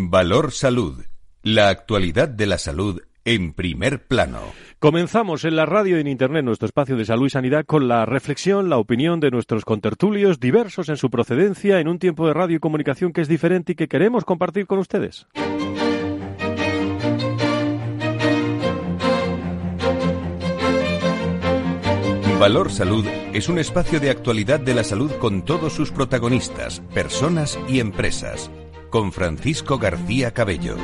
Valor Salud. La actualidad de la salud en primer plano. Comenzamos en la radio y en Internet nuestro espacio de salud y sanidad con la reflexión, la opinión de nuestros contertulios, diversos en su procedencia, en un tiempo de radio y comunicación que es diferente y que queremos compartir con ustedes. Valor Salud es un espacio de actualidad de la salud con todos sus protagonistas, personas y empresas. Con Francisco García Cabello.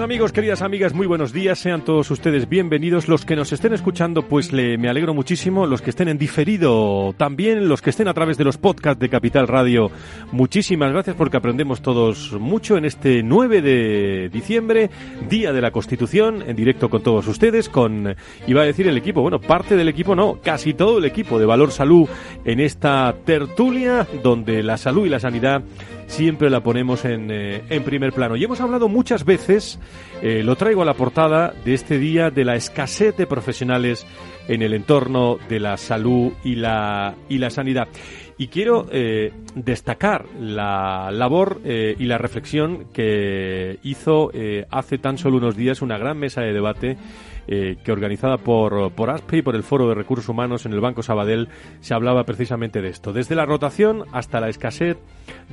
Queridos amigos, queridas amigas, muy buenos días. Sean todos ustedes bienvenidos. Los que nos estén escuchando, pues le, me alegro muchísimo. Los que estén en diferido también. Los que estén a través de los podcasts de Capital Radio, muchísimas gracias porque aprendemos todos mucho en este 9 de diciembre, Día de la Constitución, en directo con todos ustedes, con, iba a decir el equipo, bueno, parte del equipo no, casi todo el equipo de Valor Salud en esta tertulia donde la salud y la sanidad siempre la ponemos en, eh, en primer plano. Y hemos hablado muchas veces, eh, lo traigo a la portada de este día, de la escasez de profesionales en el entorno de la salud y la, y la sanidad. Y quiero eh, destacar la labor eh, y la reflexión que hizo hace tan solo unos días una gran mesa de debate eh, que organizada por, por ASPE y por el Foro de Recursos Humanos en el Banco Sabadell se hablaba precisamente de esto. Desde la rotación hasta la escasez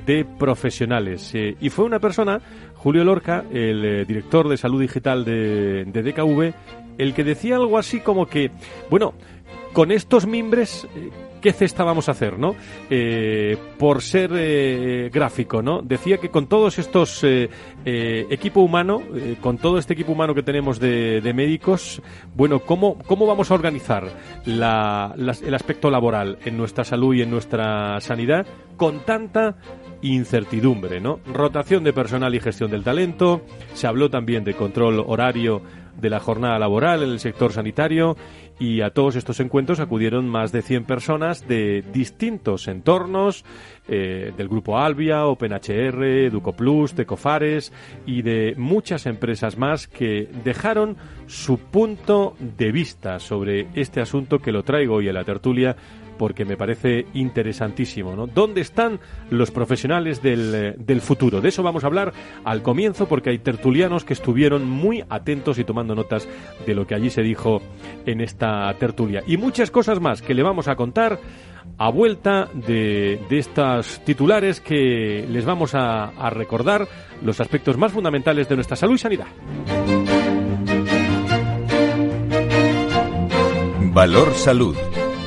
de profesionales. Eh, y fue una persona, Julio Lorca, el eh, director de salud digital de, de DKV, el que decía algo así como que, bueno, con estos mimbres, ¿qué cesta vamos a hacer, no? Eh, por ser eh, gráfico, ¿no? Decía que con todos estos eh, equipo humano, con todo este equipo humano que tenemos de, de médicos, bueno, ¿cómo, ¿cómo vamos a organizar la- las- el aspecto laboral en nuestra salud y en nuestra sanidad con tanta incertidumbre, ¿no? Rotación de personal y gestión del talento, se habló también de control horario de la jornada laboral en el sector sanitario y a todos estos encuentros acudieron más de 100 personas de distintos entornos, eh, del grupo Albia, OpenHR, EducoPlus, Tecofares y de muchas empresas más que dejaron su punto de vista sobre este asunto que lo traigo hoy a la tertulia porque me parece interesantísimo. ¿Dónde están los profesionales del, eh, del futuro? De eso vamos a hablar al comienzo porque hay tertulianos que estuvieron muy atentos y tomando notas de lo que allí se dijo en esta tertulia. Y muchas cosas más que le vamos a contar a vuelta de, de estas titulares que les vamos a recordar los aspectos más fundamentales de nuestra salud y sanidad. Valor Salud.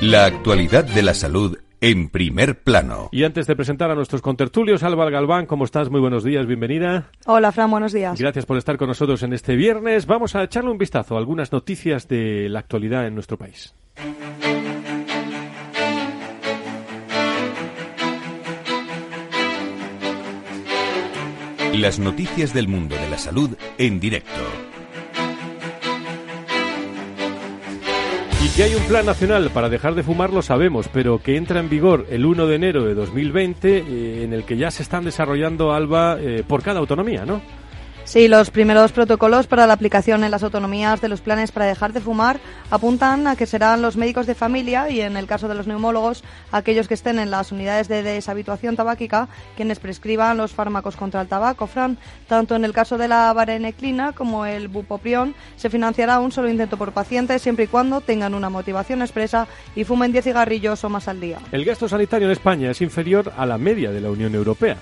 La actualidad de la salud en primer plano. Y antes de presentar a nuestros contertulios, Alba Galván, ¿cómo estás? Muy buenos días, bienvenida. Hola, Fran, buenos días. Gracias por estar con nosotros en este viernes. Vamos a echarle un vistazo a algunas noticias de la actualidad en nuestro país. Las noticias del mundo de la salud en directo. Y que hay un plan nacional para dejar de fumar lo sabemos, pero que entra en vigor el 1 de enero de 2020, eh, en el que ya se están desarrollando, Alba, eh, por cada autonomía, ¿no? Sí, los primeros protocolos para la aplicación en las autonomías de los planes para dejar de fumar apuntan a que serán los médicos de familia y, en el caso de los neumólogos, aquellos que estén en las unidades de deshabituación tabáquica quienes prescriban los fármacos contra el tabaco. Fran, tanto en el caso de la vareniclina como el bupropión, se financiará un solo intento por paciente siempre y cuando tengan una motivación expresa y fumen 10 cigarrillos o más al día. El gasto sanitario en España es inferior a la media de la Unión Europea.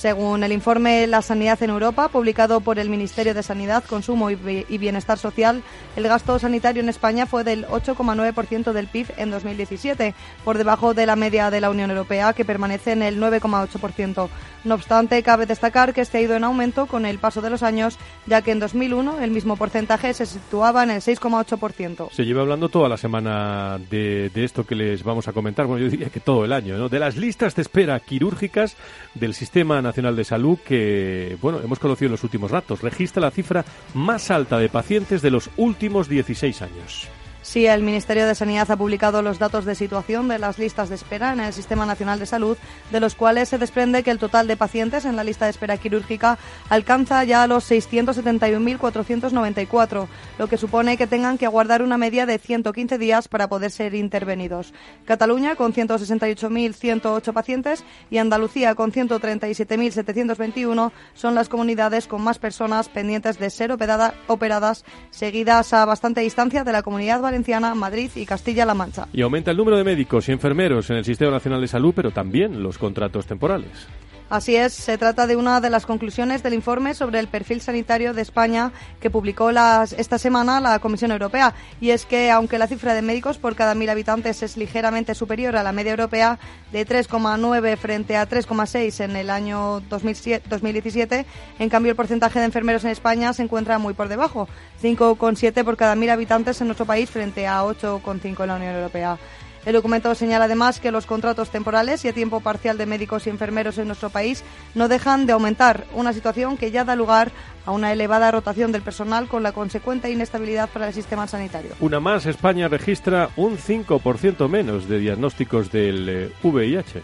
Según el informe La Sanidad en Europa, publicado por el Ministerio de Sanidad, Consumo y Bi- y Bienestar Social, el gasto sanitario en España fue del 8,9% del PIB en 2017, por debajo de la media de la Unión Europea, que permanece en el 9,8%. No obstante, cabe destacar que este ha ido en aumento con el paso de los años, ya que en 2001 el mismo porcentaje se situaba en el 6,8%. Se lleva hablando toda la semana de, de esto que les vamos a comentar, bueno, yo diría que todo el año, ¿no? De las listas de espera quirúrgicas del Sistema Nacional de Salud que, bueno, hemos conocido en los últimos ratos. Registra la cifra más alta de pacientes de los últimos 16 años. Sí, el Ministerio de Sanidad ha publicado los datos de situación de las listas de espera en el Sistema Nacional de Salud, de los cuales se desprende que el total de pacientes en la lista de espera quirúrgica alcanza ya los 671.494, lo que supone que tengan que aguardar una media de 115 días para poder ser intervenidos. Cataluña con 168.108 pacientes y Andalucía con 137.721 son las comunidades con más personas pendientes de ser operadas, seguidas a bastante distancia de la comunidad valenciana, Madrid y Castilla-La Mancha. Y aumenta el número de médicos y enfermeros en el Sistema Nacional de Salud, pero también los contratos temporales. Así es, se trata de una de las conclusiones del informe sobre el perfil sanitario de España que publicó las, esta semana la Comisión Europea. Y es que, aunque la cifra de médicos por cada mil habitantes es ligeramente superior a la media europea de 3,9 frente a 3,6 en el año 2017, en cambio el porcentaje de enfermeros en España se encuentra muy por debajo, 5,7 por cada mil habitantes en nuestro país frente a 8,5 en la Unión Europea. El documento señala además que los contratos temporales y a tiempo parcial de médicos y enfermeros en nuestro país no dejan de aumentar, una situación que ya da lugar a una elevada rotación del personal con la consecuente inestabilidad para el sistema sanitario. Una más, España registra un 5% menos de diagnósticos del VIH.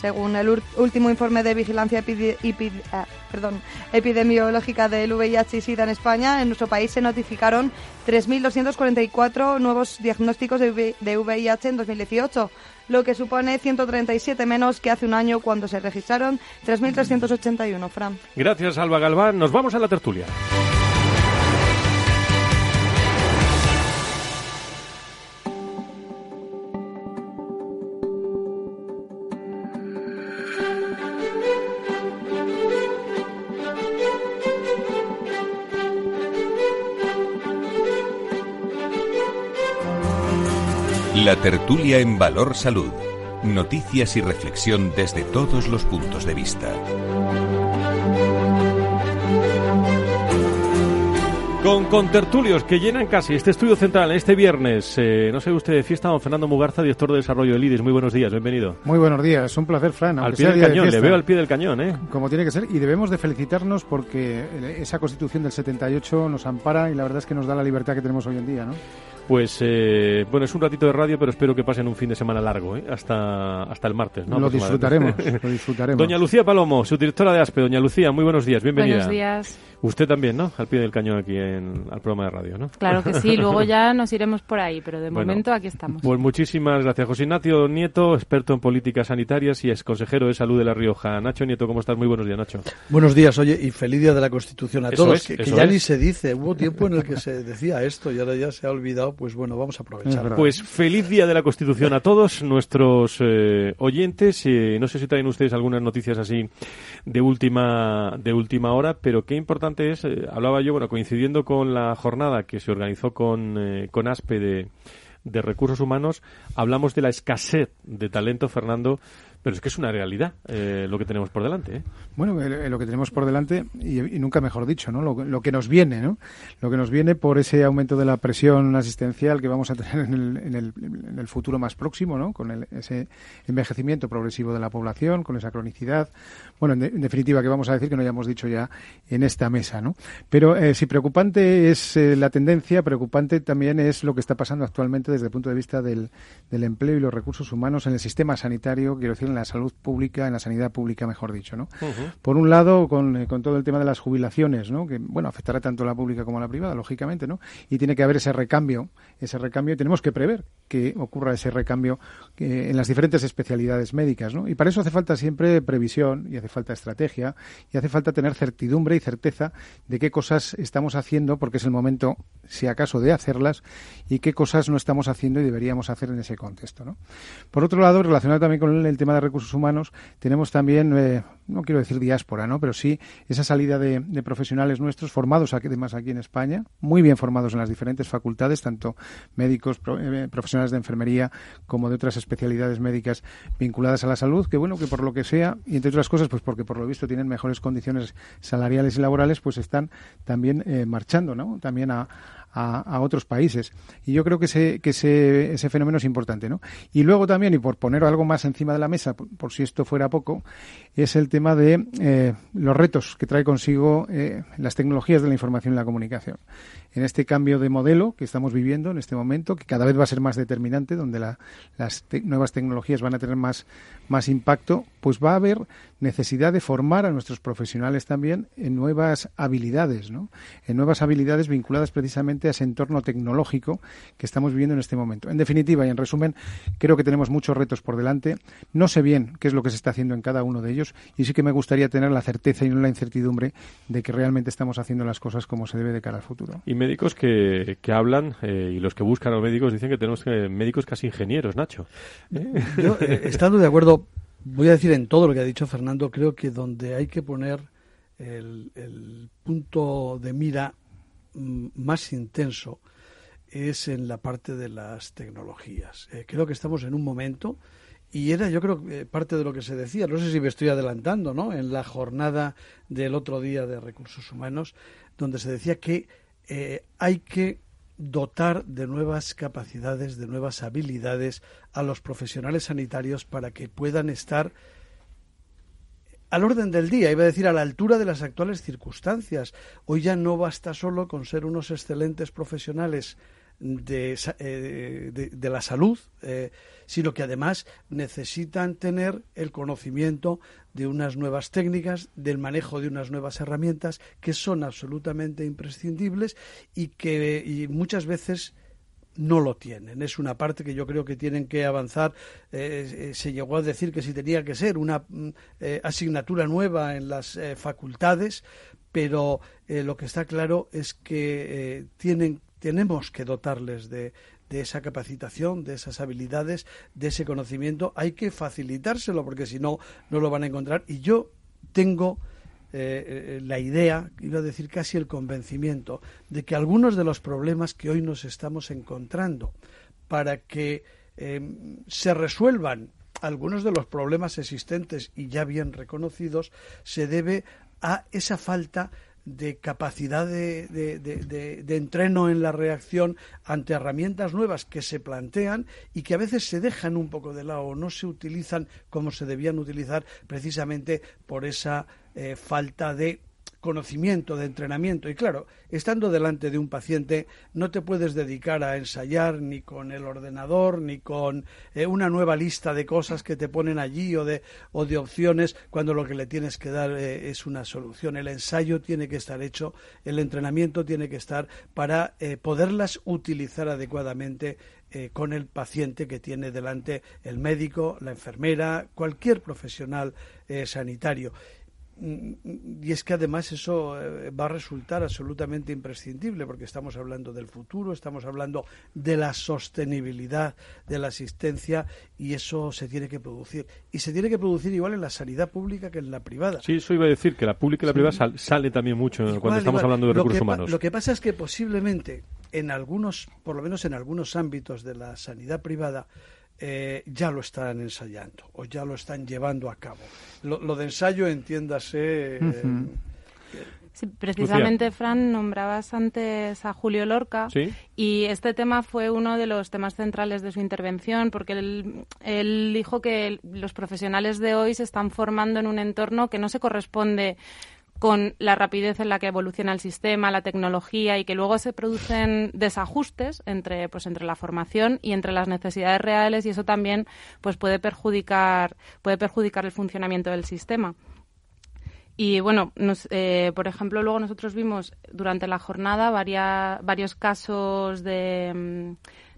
Según el último informe de vigilancia ah, epidemiológica del VIH y SIDA en España, en nuestro país se notificaron 3.244 nuevos diagnósticos de VIH en 2018, lo que supone 137 menos que hace un año cuando se registraron 3.381. Fran. Gracias, Alba Galván. Nos vamos a la tertulia. La tertulia en Valor Salud. Noticias y reflexión desde todos los puntos de vista. Con, con tertulios que llenan casi este estudio central este viernes. Eh, no sé usted de fiesta, don Fernando Mugarza, director de desarrollo del IDIS. Muy buenos días, bienvenido. Muy buenos días, un placer, Fran. Al pie del cañón, le veo al pie del cañón, ¿eh? Como tiene que ser, y debemos de felicitarnos porque esa constitución del 78 nos ampara y la verdad es que nos da la libertad que tenemos hoy en día, ¿no? Pues eh, bueno, es un ratito de radio, pero espero que pasen un fin de semana largo, ¿eh? hasta, hasta el martes. ¿no? Lo disfrutaremos, lo disfrutaremos. Doña Lucía Palomo, su directora de ASPE. Doña Lucía, muy buenos días, bienvenida. Buenos días. Usted también, ¿no? Al pie del cañón aquí en al programa de radio, ¿no? Claro que sí, luego ya nos iremos por ahí, pero de momento aquí estamos. Pues muchísimas gracias. José Ignacio Nieto, experto en políticas sanitarias y ex consejero de salud de La Rioja. Nacho Nieto, ¿cómo estás? Muy buenos días, Nacho. Buenos días, oye, y feliz día de la Constitución a todos, que, ya ni se dice. Hubo tiempo en el que se decía esto y ahora ya se ha olvidado, pues bueno, vamos a aprovechar. Pues feliz día de la Constitución a todos nuestros eh, oyentes. Eh, no sé si traen ustedes algunas noticias así de última, de última hora, pero qué importante es, eh, hablaba yo, bueno, coincidiendo con la jornada que se organizó con, eh, con ASPE de, de recursos humanos, hablamos de la escasez de talento, Fernando, pero es que es una realidad eh, lo que tenemos por delante. ¿eh? Bueno, lo que tenemos por delante, y, nunca mejor dicho, ¿no? Lo, que nos viene, ¿no? Lo que nos viene por ese aumento de la presión asistencial que vamos a tener en el, en el, en el futuro más próximo, ¿no? Con ese envejecimiento progresivo de la población, con esa cronicidad. Bueno, en, definitiva, que vamos a decir que no hayamos dicho ya en esta mesa, ¿no? Pero eh, si preocupante es la tendencia, preocupante también es lo que está pasando actualmente desde el punto de vista del, del empleo y los recursos humanos en el sistema sanitario, quiero decir, en la salud pública, en la sanidad pública, mejor dicho, ¿no? Por un lado, con, eh, con, todo el tema de las jubilaciones, ¿no? Que, bueno, afectará tanto a la pública como a la privada, lógicamente, ¿no? Y tiene que haber ese recambio, ese recambio, y tenemos que prever que ocurra ese recambio en las diferentes especialidades médicas, ¿no? Y para eso hace falta siempre previsión, y hace falta estrategia, y hace falta tener certidumbre y certeza de qué cosas estamos haciendo, porque es el momento, si acaso, de hacerlas, y qué cosas no estamos haciendo y deberíamos hacer en ese contexto, ¿no? Por otro lado, relacionado también con el tema de recursos humanos, tenemos también, eh, no quiero decir diáspora, ¿no? pero sí esa salida de, profesionales nuestros formados aquí, además aquí en España, muy bien formados en las diferentes facultades, tanto médicos, eh, profesionales de enfermería, como de otras especialidades médicas vinculadas a la salud, que bueno, que por lo que sea, y entre otras cosas, pues porque por lo visto tienen mejores condiciones salariales y laborales, pues están también eh, marchando, ¿no? También a, a, otros países. Y yo creo que, ese, que ese, ese fenómeno es importante. ¿no? Y luego también, y por poner algo más encima de la mesa, por, si esto fuera poco, es el tema de eh, los retos que trae consigo eh, las tecnologías de la información y la comunicación. En este cambio de modelo que estamos viviendo en este momento, que cada vez va a ser más determinante, donde las nuevas tecnologías van a tener más, más impacto, pues va a haber necesidad de formar a nuestros profesionales también en nuevas habilidades, ¿no? en nuevas habilidades vinculadas precisamente a ese entorno tecnológico que estamos viviendo en este momento. En definitiva y en resumen, creo que tenemos muchos retos por delante. No sé bien qué es lo que se está haciendo en cada uno de ellos y sí que me gustaría tener la certeza y no la incertidumbre de que realmente estamos haciendo las cosas como se debe de cara al futuro. Médicos que, que hablan eh, y los que buscan a los médicos dicen que tenemos que, médicos casi ingenieros, Nacho. Yo, eh, estando de acuerdo voy a decir en todo lo que ha dicho Fernando, creo que donde hay que poner el, punto de mira mm, más intenso es en la parte de las tecnologías. Eh, creo que estamos en un momento, y era yo creo parte de lo que se decía, no sé si me estoy adelantando, ¿no? En la jornada del otro día de recursos humanos, donde se decía que eh, hay que dotar de nuevas capacidades, de nuevas habilidades a los profesionales sanitarios para que puedan estar al orden del día, iba a decir a la altura de las actuales circunstancias. Hoy ya no basta solo con ser unos excelentes profesionales de, eh, la salud, eh, sino que además necesitan tener el conocimiento de unas nuevas técnicas, del manejo de unas nuevas herramientas que son absolutamente imprescindibles y que muchas veces no lo tienen. Es una parte que yo creo que tienen que avanzar. Eh, se llegó a decir que si tenía que ser una mm, asignatura nueva en las facultades, pero lo que está claro es que tienen tenemos que dotarles de, de esa capacitación, de esas habilidades, de ese conocimiento. Hay que facilitárselo porque si no, no lo van a encontrar. Y yo tengo eh, eh, la idea, iba a decir casi el convencimiento, de que algunos de los problemas que hoy nos estamos encontrando para que em, se resuelvan algunos de los problemas existentes y ya bien reconocidos, se debe a esa falta capacidad de, de, entreno en la reacción ante herramientas nuevas que se plantean y que a veces se dejan un poco de lado o no se utilizan como se debían utilizar precisamente por esa eh, falta de conocimiento, de entrenamiento. Y claro, estando delante de un paciente no te puedes dedicar a ensayar ni con el ordenador, ni con eh, una nueva lista de cosas que te ponen allí o de, o de opciones, cuando lo que le tienes que dar eh, es una solución. El ensayo tiene que estar hecho, el entrenamiento tiene que estar para eh, poderlas utilizar adecuadamente con el paciente que tiene delante el médico, la enfermera, cualquier profesional sanitario. Y es que además eso eh, va a resultar absolutamente imprescindible porque estamos hablando del futuro, estamos hablando de la sostenibilidad de la asistencia y eso se tiene que producir. Y se tiene que producir igual en la sanidad pública que en la privada. Sí, eso iba a decir, que la pública y la privada sale también mucho cuando estamos hablando de recursos humanos. Lo que pasa es que posiblemente en algunos, por lo menos en algunos ámbitos de la sanidad privada, eh, ya lo están ensayando o ya lo están llevando a cabo. Lo, de ensayo, entiéndase. Eh, precisamente, Fran, nombrabas antes a Julio Lorca y este tema fue uno de los temas centrales de su intervención porque él, él, dijo que los profesionales de hoy se están formando en un entorno que no se corresponde con la rapidez en la que evoluciona el sistema, la tecnología y que luego se producen desajustes entre pues entre la formación y entre las necesidades reales y eso también pues puede perjudicar puede perjudicar el funcionamiento del sistema. Y bueno, eh, por ejemplo, luego nosotros vimos durante la jornada varios casos de mm,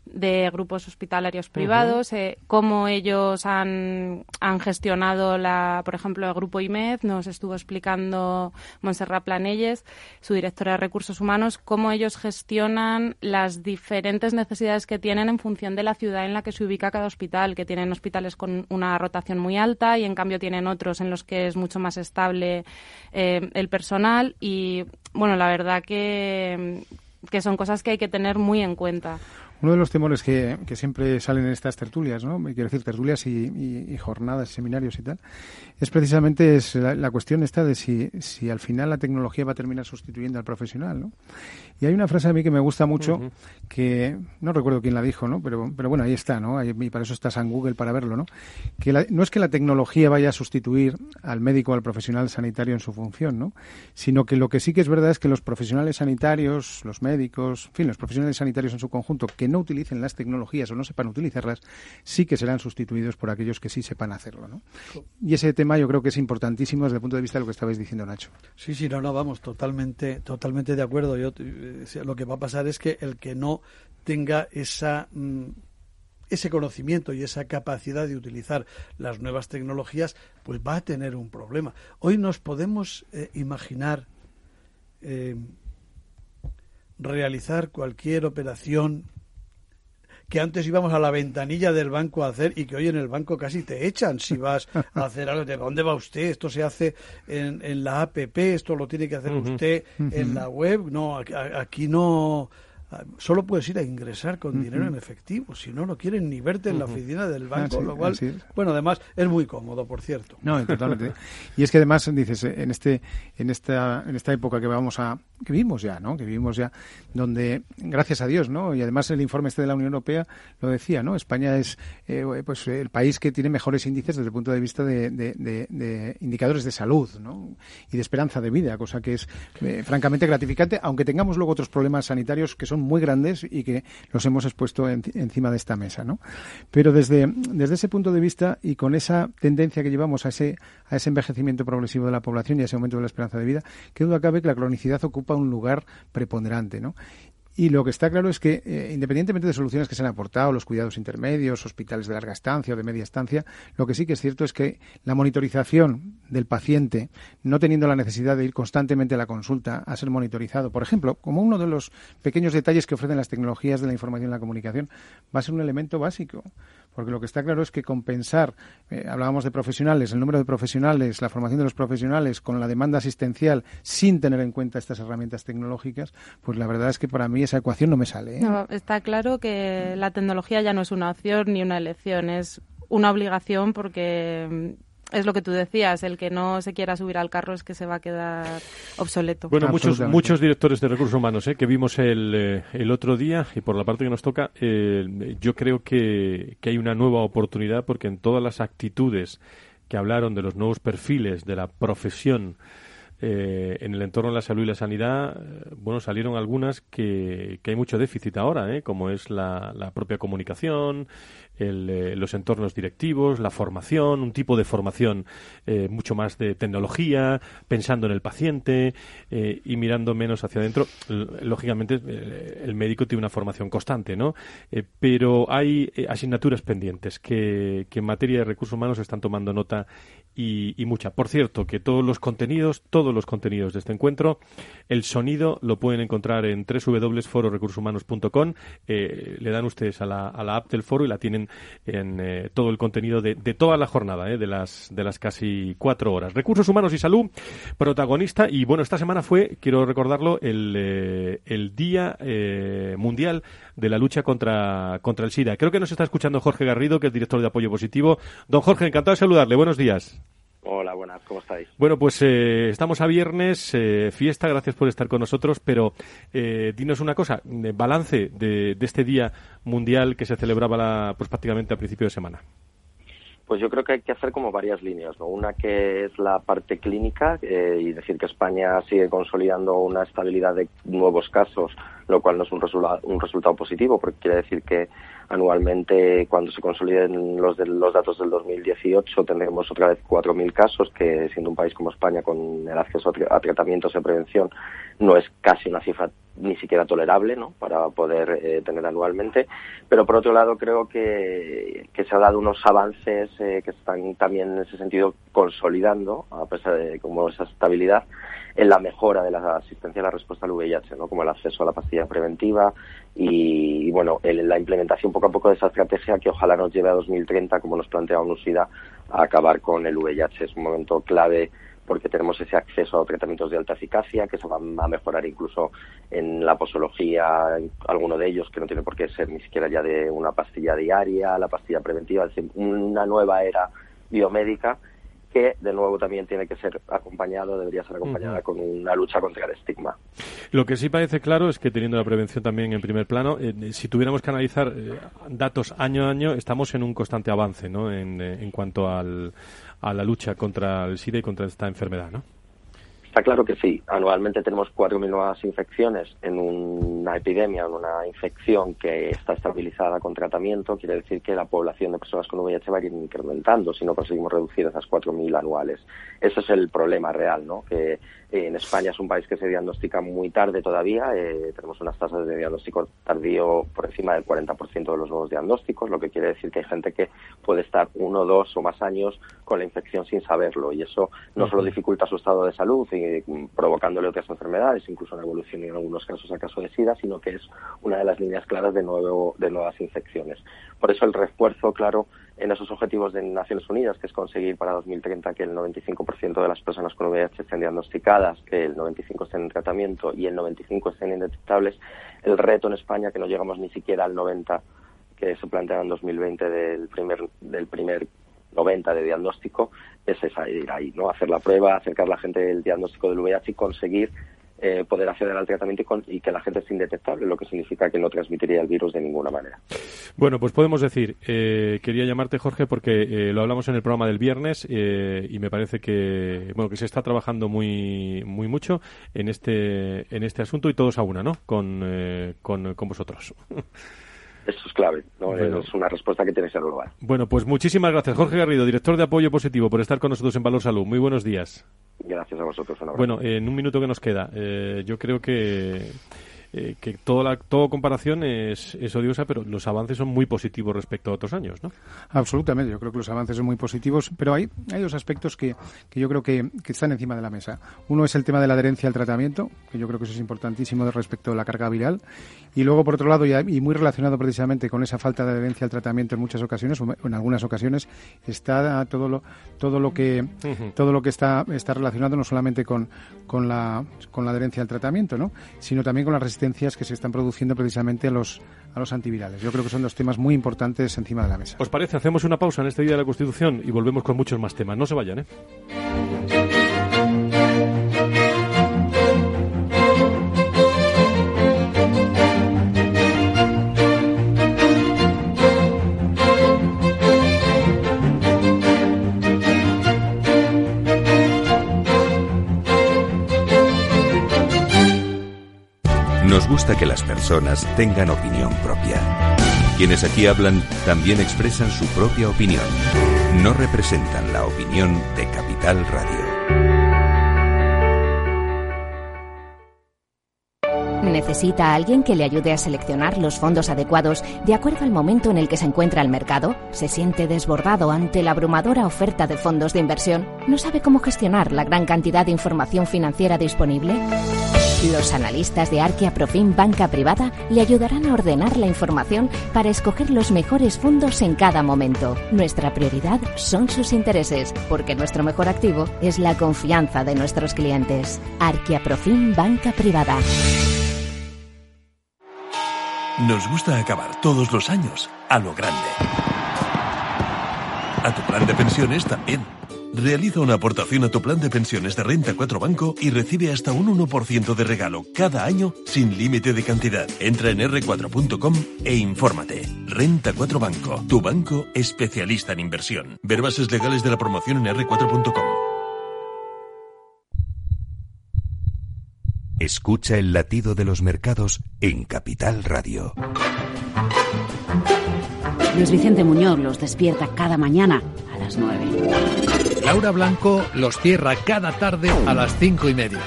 de grupos hospitalarios privados, eh, cómo ellos han, han gestionado, la, por ejemplo, el grupo IMED, nos estuvo explicando Montserrat Planelles, su directora de recursos humanos, cómo ellos gestionan las diferentes necesidades que tienen en función de la ciudad en la que se ubica cada hospital, que tienen hospitales con una rotación muy alta y en cambio tienen otros en los que es mucho más estable eh, el personal y bueno, la verdad que, que son cosas que hay que tener muy en cuenta. Uno de los temores que, que siempre salen en estas tertulias, ¿no? quiero decir tertulias y, jornadas, seminarios y tal, es precisamente es la, cuestión esta de si, si al final la tecnología va a terminar sustituyendo al profesional. ¿no? Y hay una frase a mí que me gusta mucho, que no recuerdo quién la dijo, ¿no? pero, pero bueno, ahí está, ¿no? y para eso estás en Google para verlo, ¿no? que no es que la tecnología vaya a sustituir al médico o al profesional sanitario en su función, ¿no? sino que lo que sí que es verdad es que los profesionales sanitarios, los médicos, en fin, los profesionales sanitarios en su conjunto que no utilicen las tecnologías o no sepan utilizarlas, sí que serán sustituidos por aquellos que sí sepan hacerlo. ¿no? Y ese tema yo creo que es importantísimo desde el punto de vista de lo que estabais diciendo, Nacho. Sí, sí, no, no, vamos, totalmente, totalmente de acuerdo. Yo, eh, lo que va a pasar es que el que no tenga esa mm, ese conocimiento y esa capacidad de utilizar las nuevas tecnologías, pues va a tener un problema. Hoy nos podemos eh, imaginar eh, realizar cualquier operación que antes íbamos a la ventanilla del banco a hacer y que hoy en el banco casi te echan si vas a hacer algo. ¿De dónde va usted? Esto se hace en, en la APP, esto lo tiene que hacer usted en la web. No, aquí no solo puedes ir a ingresar con dinero en efectivo, si no, no quieren ni verte en la oficina del ah, banco, lo cual, bueno, además es muy cómodo, por cierto. No, totalmente. y es que además, dices, en este, en esta, en esta época que vamos a, que vivimos ya, ¿no? Que vivimos ya, donde, gracias a Dios, ¿no? Y además el informe este de la Unión Europea lo decía, ¿no? España es, eh, pues, el país que tiene mejores índices desde el punto de vista de, de, indicadores de salud, ¿no? Y de esperanza de vida, cosa que es eh, francamente gratificante, aunque tengamos luego otros problemas sanitarios que son muy grandes y que los hemos expuesto encima de esta mesa, ¿no? Pero desde, desde ese punto de vista y con esa tendencia que llevamos a ese, a ese envejecimiento progresivo de la población y a ese aumento de la esperanza de vida, qué duda cabe que la cronicidad ocupa un lugar preponderante, ¿no? Y lo que está claro es que, eh, independientemente de soluciones que se han aportado, los cuidados intermedios, hospitales de larga estancia o de media estancia, lo que sí que es cierto es que la monitorización del paciente, no teniendo la necesidad de ir constantemente a la consulta a ser monitorizado, por ejemplo, como uno de los pequeños detalles que ofrecen las tecnologías de la información y la comunicación, va a ser un elemento básico porque lo que está claro es que compensar, eh, hablábamos de profesionales, el número de profesionales, la formación de los profesionales con la demanda asistencial sin tener en cuenta estas herramientas tecnológicas, pues la verdad es que para mí esa ecuación no me sale. ¿eh? está claro que la tecnología ya no es una opción ni una elección, es una obligación porque es lo que tú decías, el que no se quiera subir al carro es que se va a quedar obsoleto. Bueno, muchos, muchos directores de recursos humanos ¿eh? que vimos el, eh, el, otro día y por la parte que nos toca, eh, yo creo que, que hay una nueva oportunidad porque en todas las actitudes que hablaron de los nuevos perfiles de la profesión eh, en el entorno de la salud y la sanidad, eh, bueno, salieron algunas que, que hay mucho déficit ahora, ¿eh? como es la, la propia comunicación, el, los entornos directivos, la formación, un tipo de formación mucho más de tecnología, pensando en el paciente y mirando menos hacia adentro. Lógicamente, el médico tiene una formación constante, ¿no? pero hay asignaturas pendientes que, que en materia de recursos humanos están tomando nota y, y, mucha. Por cierto, que todos los contenidos, todos los contenidos de este encuentro, el sonido lo pueden encontrar en www.fororecursoshumanos.com. Eh, le dan ustedes a la, a la app del foro y la tienen en eh, todo el contenido de, toda la jornada, eh, de, las, de las casi cuatro horas. Recursos Humanos y Salud, protagonista. Y bueno, esta semana fue, quiero recordarlo, el, eh, el Día eh, Mundial de la Lucha contra, contra el SIDA. Creo que nos está escuchando Jorge Garrido, que es director de apoyo positivo. Don Jorge, encantado de saludarle. Buenos días. Hola, buenas, ¿cómo estáis? Bueno, pues eh, estamos a viernes, eh, fiesta, gracias por estar con nosotros, pero eh, dinos una cosa, balance de, de, este Día Mundial que se celebraba la, pues prácticamente a principio de semana. Pues yo creo que hay que hacer como varias líneas, ¿no? Una que es la parte clínica eh, y decir que España sigue consolidando una estabilidad de nuevos casos, lo cual no es un, resultado un resultado positivo, porque quiere decir que anualmente cuando se consoliden los, de, los datos del 2018 tendremos otra vez 4.000 casos, que siendo un país como España con el acceso a, tratamientos de prevención no es casi una cifra ni siquiera tolerable ¿no? para poder eh, tener anualmente. Pero por otro lado creo que, que se ha dado unos avances eh, que están también en ese sentido consolidando, a pesar de como esa estabilidad, en la mejora de la asistencia a la respuesta al VIH, ¿no? como el acceso a la pastilla preventiva y, bueno, el, la implementación poco a poco de esa estrategia que ojalá nos lleve a 2030, como nos plantea UNUSIDA, a acabar con el VIH. Es un momento clave porque tenemos ese acceso a tratamientos de alta eficacia que se van a mejorar incluso en la posología, alguno de ellos que no tiene por qué ser ni siquiera ya de una pastilla diaria, la pastilla preventiva, es decir, una nueva era biomédica que de nuevo también tiene que ser acompañado, debería ser acompañada con una lucha contra el estigma. Lo que sí parece claro es que teniendo la prevención también en primer plano, eh, si tuviéramos que analizar eh, datos año a año, estamos en un constante avance ¿no? en, eh, en cuanto al, a la lucha contra el SIDA y contra esta enfermedad, ¿no? Está claro que sí. Anualmente tenemos 4.000 nuevas infecciones en una epidemia, en una infección que está estabilizada con tratamiento. Quiere decir que la población de personas con VIH va a ir incrementando si no conseguimos reducir esas 4.000 anuales. Ese es el problema real, ¿no? Que eh, en España es un país que se diagnostica muy tarde todavía. Eh, tenemos unas tasas de diagnóstico tardío por encima del 40% de los nuevos diagnósticos, lo que quiere decir que hay gente que puede estar uno, dos o más años con la infección sin saberlo. Y eso no solo dificulta su estado de salud, y, mm, provocándole otras enfermedades, incluso una evolución en algunos casos a caso de SIDA, sino que es una de las líneas claras de, nuevo, de nuevas infecciones. Por eso el refuerzo, claro, en esos objetivos de Naciones Unidas, que es conseguir para 2030 que el 95% de las personas con VIH estén diagnosticadas, que el 95% estén en tratamiento y el 95% estén indetectables, el reto en España, que no llegamos ni siquiera al 90% que se plantea en 2020 del primer, del primer 90 de diagnóstico, es esa, ir ahí, ¿no? Hacer la prueba, acercar la gente el diagnóstico del VIH y conseguir eh, poder acceder al tratamiento y, que la gente es indetectable, lo que significa que no transmitiría el virus de ninguna manera. Bueno, pues podemos decir, eh, quería llamarte Jorge porque eh, lo hablamos en el programa del viernes y me parece que bueno que se está trabajando muy muy mucho en este en este asunto y todos a una, ¿no? Con, con, con vosotros. Eso es clave, ¿no? es una respuesta que tiene que ser global. Bueno, pues muchísimas gracias, Jorge Garrido, director de Apoyo Positivo, por estar con nosotros en Valor Salud. Muy buenos días. Gracias a vosotros. bueno, en un minuto que nos queda, eh, yo creo que eh, que toda la toda comparación es, es, odiosa, pero los avances son muy positivos respecto a otros años, ¿no? Absolutamente, yo creo que los avances son muy positivos, pero hay, hay dos aspectos que, que yo creo que, que, están encima de la mesa. Uno es el tema de la adherencia al tratamiento, que yo creo que eso es importantísimo respecto a la carga viral, y luego, por otro lado, y, y muy relacionado precisamente con esa falta de adherencia al tratamiento en muchas ocasiones, o en algunas ocasiones, está todo lo, todo lo que, todo lo que está, está relacionado no solamente con, con, la, con la adherencia al tratamiento, ¿no? sino también con la resistencia que se están produciendo precisamente a los, a los antivirales. Yo creo que son dos temas muy importantes encima de la mesa. ¿Os parece? Hacemos una pausa en este Día de la Constitución y volvemos con muchos más temas. No se vayan, ¿eh? Nos gusta que las personas tengan opinión propia. Quienes aquí hablan también expresan su propia opinión. No representan la opinión de Capital Radio. ¿Necesita a alguien que le ayude a seleccionar los fondos adecuados de acuerdo al momento en el que se encuentra el mercado? ¿Se siente desbordado ante la abrumadora oferta de fondos de inversión? ¿No sabe cómo gestionar la gran cantidad de información financiera disponible? Los analistas de Arquia Profim Banca Privada le ayudarán a ordenar la información para escoger los mejores fondos en cada momento. Nuestra prioridad son sus intereses, porque nuestro mejor activo es la confianza de nuestros clientes. Arquia Profim Banca Privada. Nos gusta acabar todos los años a lo grande. A tu plan de pensiones también. Realiza una aportación a tu plan de pensiones de Renta 4 Banco y recibe hasta un 1% de regalo cada año sin límite de cantidad. Entra en r4.com e infórmate. Renta 4 Banco, tu banco especialista en inversión. Ver bases legales de la promoción en r4.com. Escucha el latido de los mercados en Capital Radio. Luis Vicente Muñoz los despierta cada mañana a las 9. Laura Blanco los cierra cada tarde a las cinco y media.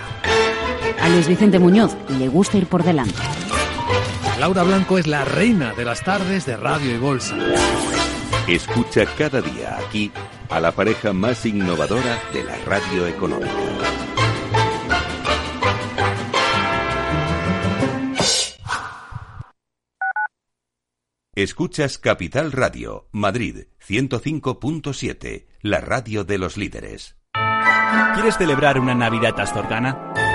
A Luis Vicente Muñoz le gusta ir por delante. Laura Blanco es la reina de las tardes de radio y bolsa. Escucha cada día aquí a la pareja más innovadora de la radio económica. Escuchas Capital Radio, Madrid 105.7, la radio de los líderes. ¿Quieres celebrar una Navidad astorgana?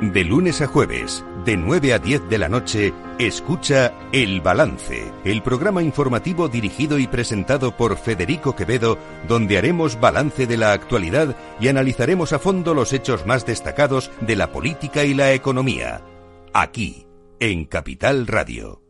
De lunes a jueves, de 9 a 10 de la noche, escucha El Balance, el programa informativo dirigido y presentado por Federico Quevedo, donde haremos balance de la actualidad y analizaremos a fondo los hechos más destacados de la política y la economía. Aquí, en Capital Radio.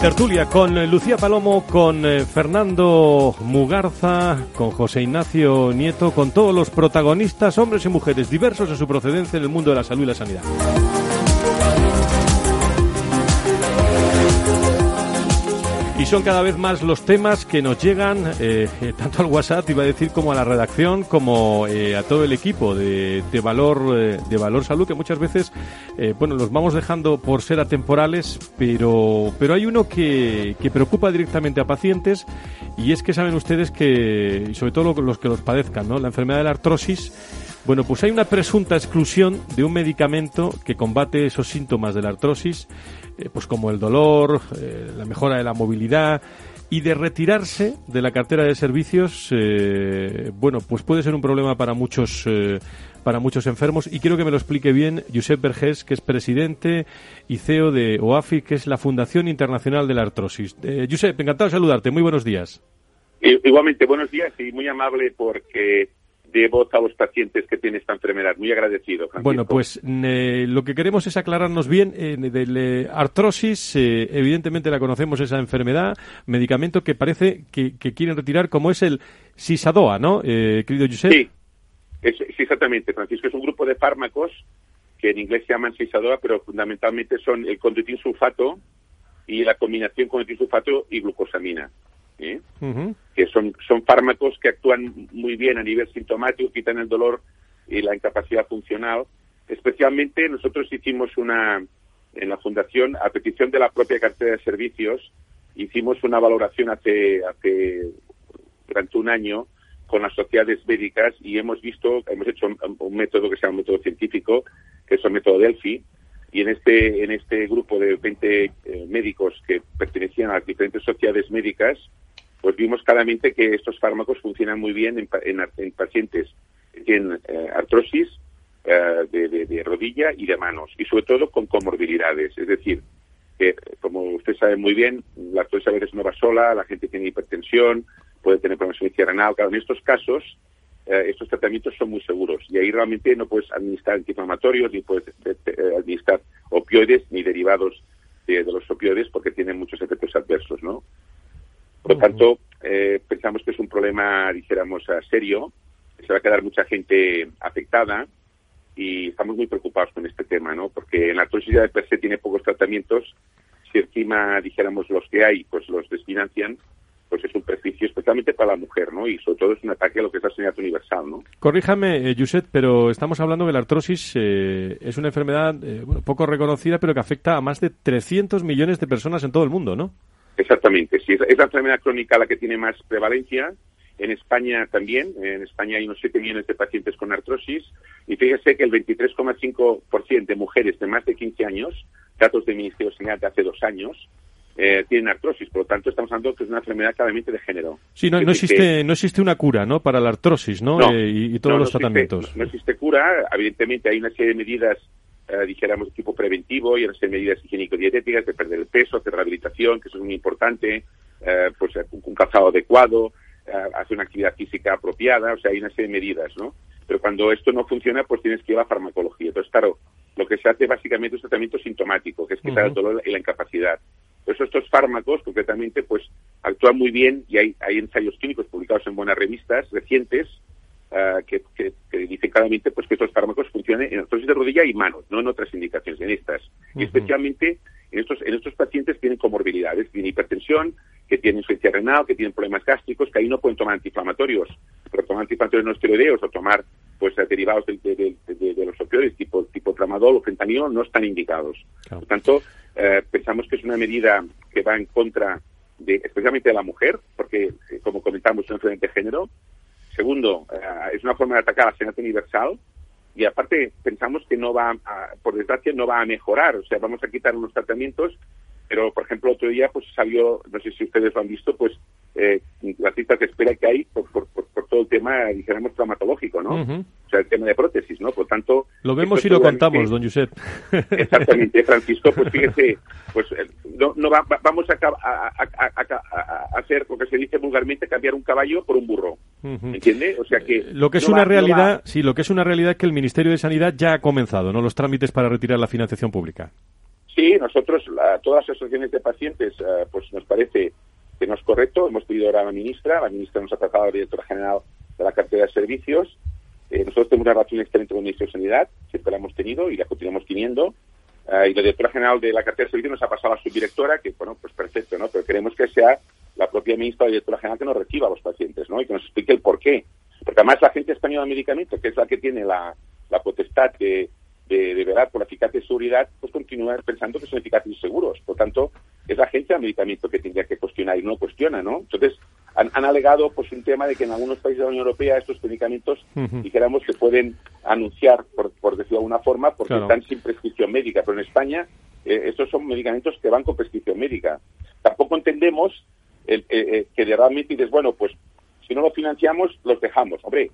Tertulia con Lucía Palomo, con eh, Fernando Mugarza, con José Ignacio Nieto, con todos los protagonistas, hombres y mujeres diversos en su procedencia en el mundo de la salud y la sanidad. Son cada vez más los temas que nos llegan, eh, eh, tanto al WhatsApp, iba a decir, como a la redacción, como eh, a todo el equipo de, Valor de Valor Salud, que muchas veces, bueno, los vamos dejando por ser atemporales, pero, pero hay uno que, que preocupa directamente a pacientes y es que saben ustedes que, y sobre todo los que los padezcan, ¿no? La enfermedad de la artrosis bueno, pues hay una presunta exclusión de un medicamento que combate esos síntomas de la artrosis, eh, pues como el dolor, eh, la mejora de la movilidad y de retirarse de la cartera de servicios, eh, bueno, pues puede ser un problema para muchos para muchos enfermos y quiero que me lo explique bien Josep Vergés, que es presidente y CEO de OAFI, que es la Fundación Internacional de la Artrosis. Josep, encantado de saludarte. Muy buenos días. Igualmente, buenos días y muy amable porque voz a los pacientes que tienen esta enfermedad. Muy agradecido. Bueno, pues lo que queremos es aclararnos bien eh, de artrosis. Eh, evidentemente la conocemos esa enfermedad, medicamento que parece que, quieren retirar, como es el Sisadoa, ¿no, eh, querido Josep? Sí, sí, exactamente, Francisco. Es un grupo de fármacos que en inglés se llaman Sisadoa, pero fundamentalmente son el conduitin sulfato y la combinación con sulfato y glucosamina. ¿Eh? que son, son fármacos que actúan muy bien a nivel sintomático, quitan el dolor y la incapacidad funcional. Especialmente nosotros hicimos una, en la Fundación, a petición de la propia cartera de servicios, hicimos una valoración hace, hace durante un año con las sociedades médicas y hemos visto, hemos hecho un, método que se llama método científico, que es el método Delphi, y en este, en este grupo de 20 eh, médicos que pertenecían a las diferentes sociedades médicas, pues vimos claramente que estos fármacos funcionan muy bien en, pacientes que tienen eh, artrosis eh, de, rodilla y de manos, y sobre todo con comorbilidades. Es decir, que como usted sabe muy bien, la artrosis a veces no va sola, la gente tiene hipertensión, puede tener problemas de renal. Claro, en estos casos, eh, estos tratamientos son muy seguros y ahí realmente no puedes administrar antiinflamatorios, ni puedes administrar opioides, ni derivados de, de los opioides porque tienen muchos efectos adversos, ¿no? Por lo tanto, eh, pensamos que es un problema, dijéramos, serio, se va a quedar mucha gente afectada y estamos muy preocupados con este tema, ¿no? Porque en la artrosis de per se tiene pocos tratamientos, si encima, dijéramos, los que hay, pues los desfinancian, pues es un perjuicio especialmente para la mujer, ¿no? Y sobre todo es un ataque a lo que es la sanidad universal, ¿no? Corríjame, eh, pero estamos hablando de la artrosis eh, es una enfermedad eh, bueno, poco reconocida, pero que afecta a más de 300 millones de personas en todo el mundo, ¿no? Exactamente, sí, es la enfermedad crónica la que tiene más prevalencia. En España también, en España hay unos 7 millones de pacientes con artrosis y fíjese que el 23,5% de mujeres de más de 15 años, datos del Ministerio de Sanidad de hace dos años, eh, tienen artrosis. Por lo tanto, estamos hablando que es una enfermedad claramente de género. Sí, no, no existe, no existe una cura ¿no? para la artrosis ¿no? Eh, y, todos los tratamientos. no existe cura. Evidentemente hay una serie de medidas eh, dijéramos, tipo preventivo y serie medidas higiénico-dietéticas de perder el peso, hacer rehabilitación, que eso es muy importante, eh, pues un calzado adecuado, hacer una actividad física apropiada, o sea, hay una serie de medidas, ¿no? Pero cuando esto no funciona, pues tienes que ir a la farmacología. Entonces, claro, lo que se hace básicamente es un tratamiento sintomático, que es quitar el dolor y la incapacidad. Por eso estos fármacos, concretamente, pues actúan muy bien y hay, hay ensayos clínicos publicados en buenas revistas recientes uh, que, que, que, dicen claramente pues, que estos fármacos funcionan en artrosis de rodilla y manos, no en otras indicaciones, en estas. Uh -huh. Y especialmente en estos, en estos pacientes tienen comorbilidades, tienen hipertensión, que tienen insuficiencia renal, que tienen problemas gástricos, que ahí no pueden tomar antiinflamatorios, pero tomar antiinflamatorios no esteroideos o tomar pues derivados de, de, de, de, los opioides tipo, tipo tramadol o fentanilo no están indicados. Claro. Por tanto, eh, pensamos que es una medida que va en contra de, especialmente de la mujer, porque, eh, como comentamos, es una enfermedad de género. Segundo, eh, es una forma de atacar a la sanidad universal. Y aparte, pensamos que no va, a, por desgracia, no va a mejorar. O sea, vamos a quitar unos tratamientos, pero, por ejemplo, otro día pues salió, no sé si ustedes lo han visto, pues eh, las listas de espera que hay por, por, por, por todo el tema, dijéramos, traumatológico, ¿no? Uh -huh. O sea, el tema de prótesis, ¿no? Por tanto... Lo vemos y lo contamos, don Josep. Exactamente, Francisco, pues fíjese, pues no, no va, vamos a, a, a, a, hacer lo que se dice vulgarmente, cambiar un caballo por un burro, uh -huh. ¿entiende? O sea que... Lo que es no una va, realidad, no sí, lo que es una realidad es que el Ministerio de Sanidad ya ha comenzado, ¿no? Los trámites para retirar la financiación pública. Sí, nosotros, todas las asociaciones de pacientes, uh, pues nos parece que no es correcto. Hemos pedido ahora a la ministra, la ministra nos ha tratado la directora general de la cartera de servicios. Eh, nosotros tenemos una relación excelente con el Ministerio de Sanidad, siempre la hemos tenido y la continuamos teniendo. Uh, y la directora general de la cartera de servicios nos ha pasado a la subdirectora, que bueno, pues perfecto, ¿no? Pero queremos que sea la propia ministra o directora general que nos reciba a los pacientes, ¿no? Y que nos explique el por qué. Porque además la Agencia Española de Medicamentos, que es la que tiene la, la potestad de, de, de velar por la eficacia y seguridad, pues continúa pensando que son eficaces y seguros. Por tanto, es la agencia de medicamento que tendría que cuestionar y no cuestiona, ¿no? Entonces, han, han, alegado pues un tema de que en algunos países de la Unión Europea estos medicamentos, uh -huh. dijéramos, se pueden anunciar, por, por decirlo de alguna forma, porque claro. están sin prescripción médica. Pero en España, eh, estos son medicamentos que van con prescripción médica. Tampoco entendemos el, eh, eh, que realmente dices, bueno, pues si no lo financiamos, los dejamos. Hombre,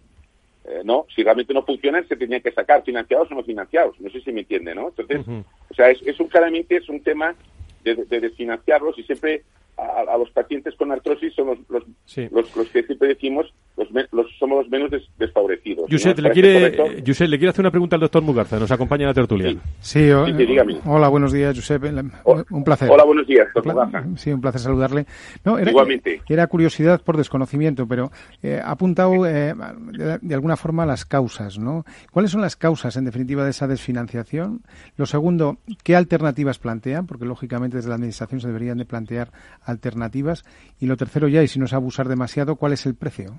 eh, no, si realmente no funcionan, se tenían que sacar financiados o no financiados. No sé si me entiende, ¿no? Entonces, uh -huh. o sea, es, es, un claramente es un tema de, de, desfinanciarlos y siempre a, a, los pacientes con artrosis son los, los, sí. los, los, que siempre decimos los, los somos los menos des, desfavorecidos. Josep, ¿no? le, quiere, Josep, le quiere hacer una pregunta al doctor Mugarza, nos acompaña en la tertulia. Sí, sí, o, sí, dígame. Hola, buenos días, Josep. Un placer. Hola, buenos días, doctor Mugarza. Sí, un placer saludarle. No, era, Igualmente. Era curiosidad por desconocimiento, pero eh, ha apuntado eh, de, de, alguna forma las causas, ¿no? ¿Cuáles son las causas, en definitiva, de esa desfinanciación? Lo segundo, ¿qué alternativas plantean? Porque, lógicamente, desde la Administración se deberían de plantear alternativas. Y lo tercero ya, y si no es abusar demasiado, ¿cuál es el precio?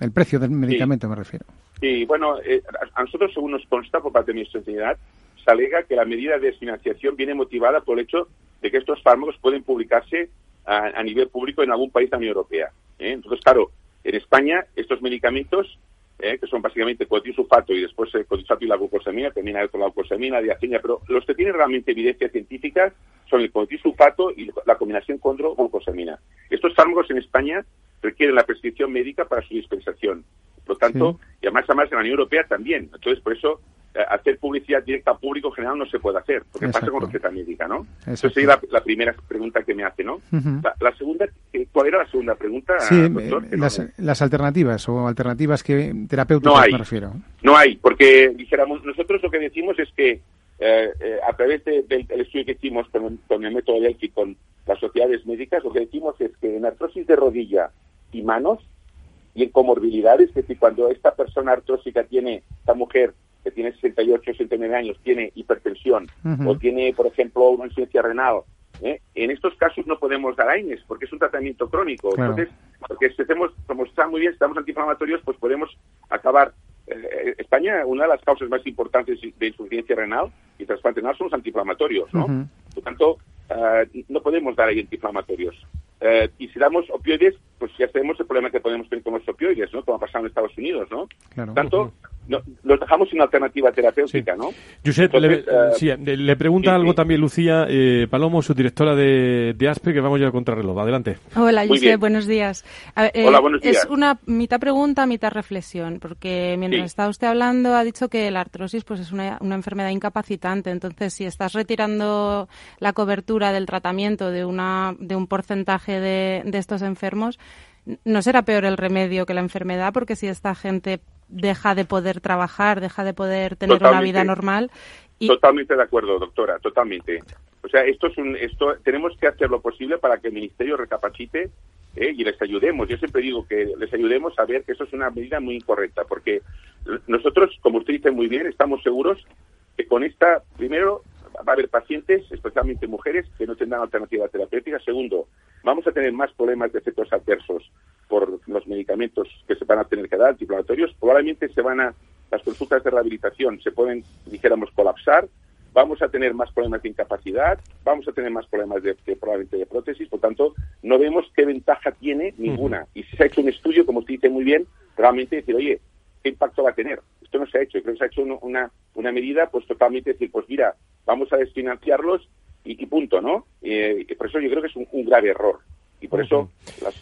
El precio del medicamento, sí. me refiero. Sí, bueno, eh, a nosotros, según nos consta por parte de mi sociedad, se alega que la medida de financiación viene motivada por el hecho de que estos fármacos pueden publicarse a, a nivel público en algún país de la Unión Europea. ¿eh? Entonces, claro, en España estos medicamentos, eh, que son básicamente cotisulfato y después el cotisulfato y la glucosamina, hay otra la glucosamina, diacina, pero los que tienen realmente evidencia científica son el cotisulfato y la combinación con glucosamina. Estos fármacos en España requieren la prescripción médica para su dispensación. Por lo tanto, sí. y además, además en la Unión Europea también. Entonces, por eso, eh, hacer publicidad directa al público general no se puede hacer, porque Exacto. pasa con receta médica, ¿no? Exacto. Entonces, la, la, primera pregunta que me hace, ¿no? Uh -huh. la, la, segunda, ¿cuál era la segunda pregunta, sí, doctor? Las, no... las, alternativas, o alternativas que terapéuticas no hay, me refiero. No hay, porque, dijéramos, nosotros lo que decimos es que eh, eh, a través de, del, del, estudio que hicimos con, con el método Delphi con las sociedades médicas, lo que decimos es que en artrosis de rodilla y manos y en comorbilidades, es decir, cuando esta persona artrósica tiene, esta mujer que tiene 68, 69 años, tiene hipertensión uh -huh. o tiene, por ejemplo, una insuficiencia renal, ¿eh? en estos casos no podemos dar AINES porque es un tratamiento crónico. Claro. Entonces, porque si hacemos, como está muy bien, estamos antiinflamatorios, pues podemos acabar. Eh, España, una de las causas más importantes de insuficiencia renal y trasplante renal son los antiinflamatorios, ¿no? Uh -huh. Por tanto, uh, no podemos dar ahí antiinflamatorios. Uh, y si damos opioides, pues ya tenemos el problema que podemos tener con los opioides, ¿no? Como ha pasado en Estados Unidos, ¿no? Claro. Tanto, nos dejamos sin alternativa terapéutica, ¿no? Josep, le, le, pregunta algo también Lucía eh, Palomo, su directora de, de, ASPE, que vamos ya a contrarreloj. Adelante. Hola, Josep, buenos días. Eh, Hola, buenos días. Es una mitad pregunta, mitad reflexión, porque mientras está usted hablando ha dicho que la artrosis pues es una, una enfermedad incapacitante. Entonces, si estás retirando la cobertura del tratamiento de, una, de un porcentaje de, de estos enfermos, ¿no será peor el remedio que la enfermedad? Porque si esta gente deja de poder trabajar, deja de poder tener una vida normal. Y... Totalmente de acuerdo, doctora, totalmente. O sea, esto es un, esto tenemos que hacer lo posible para que el ministerio recapacite ¿eh? y les ayudemos. Yo siempre digo que les ayudemos a ver que eso es una medida muy incorrecta, porque nosotros, como usted dice muy bien, estamos seguros que con esta, primero, va a haber pacientes, especialmente mujeres, que no tendrán alternativa terapéutica. Segundo, vamos a tener más problemas de efectos adversos por los medicamentos que se van a tener que dar, antiinflamatorios. Probablemente se van a, las consultas de rehabilitación se pueden, dijéramos, colapsar. Vamos a tener más problemas de incapacidad, vamos a tener más problemas de, probablemente de prótesis, por tanto, no vemos qué ventaja tiene ninguna. Y si se ha hecho un estudio, como usted dice muy bien, realmente decir, oye, ¿qué impacto va a tener? Esto no se ha hecho. Creo que se ha hecho una, una medida, pues totalmente decir, pues mira, vamos a desfinanciarlos y, punto, ¿no? Eh, por eso yo creo que es un grave error y por eso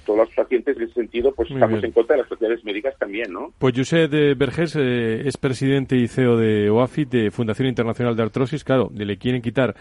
todos los pacientes en ese sentido pues estamos en contra de las sociedades médicas también, ¿no? Pues José de Vergés eh, es presidente y CEO de OAFIT, de Fundación Internacional de Artrosis. Claro, le quieren quitar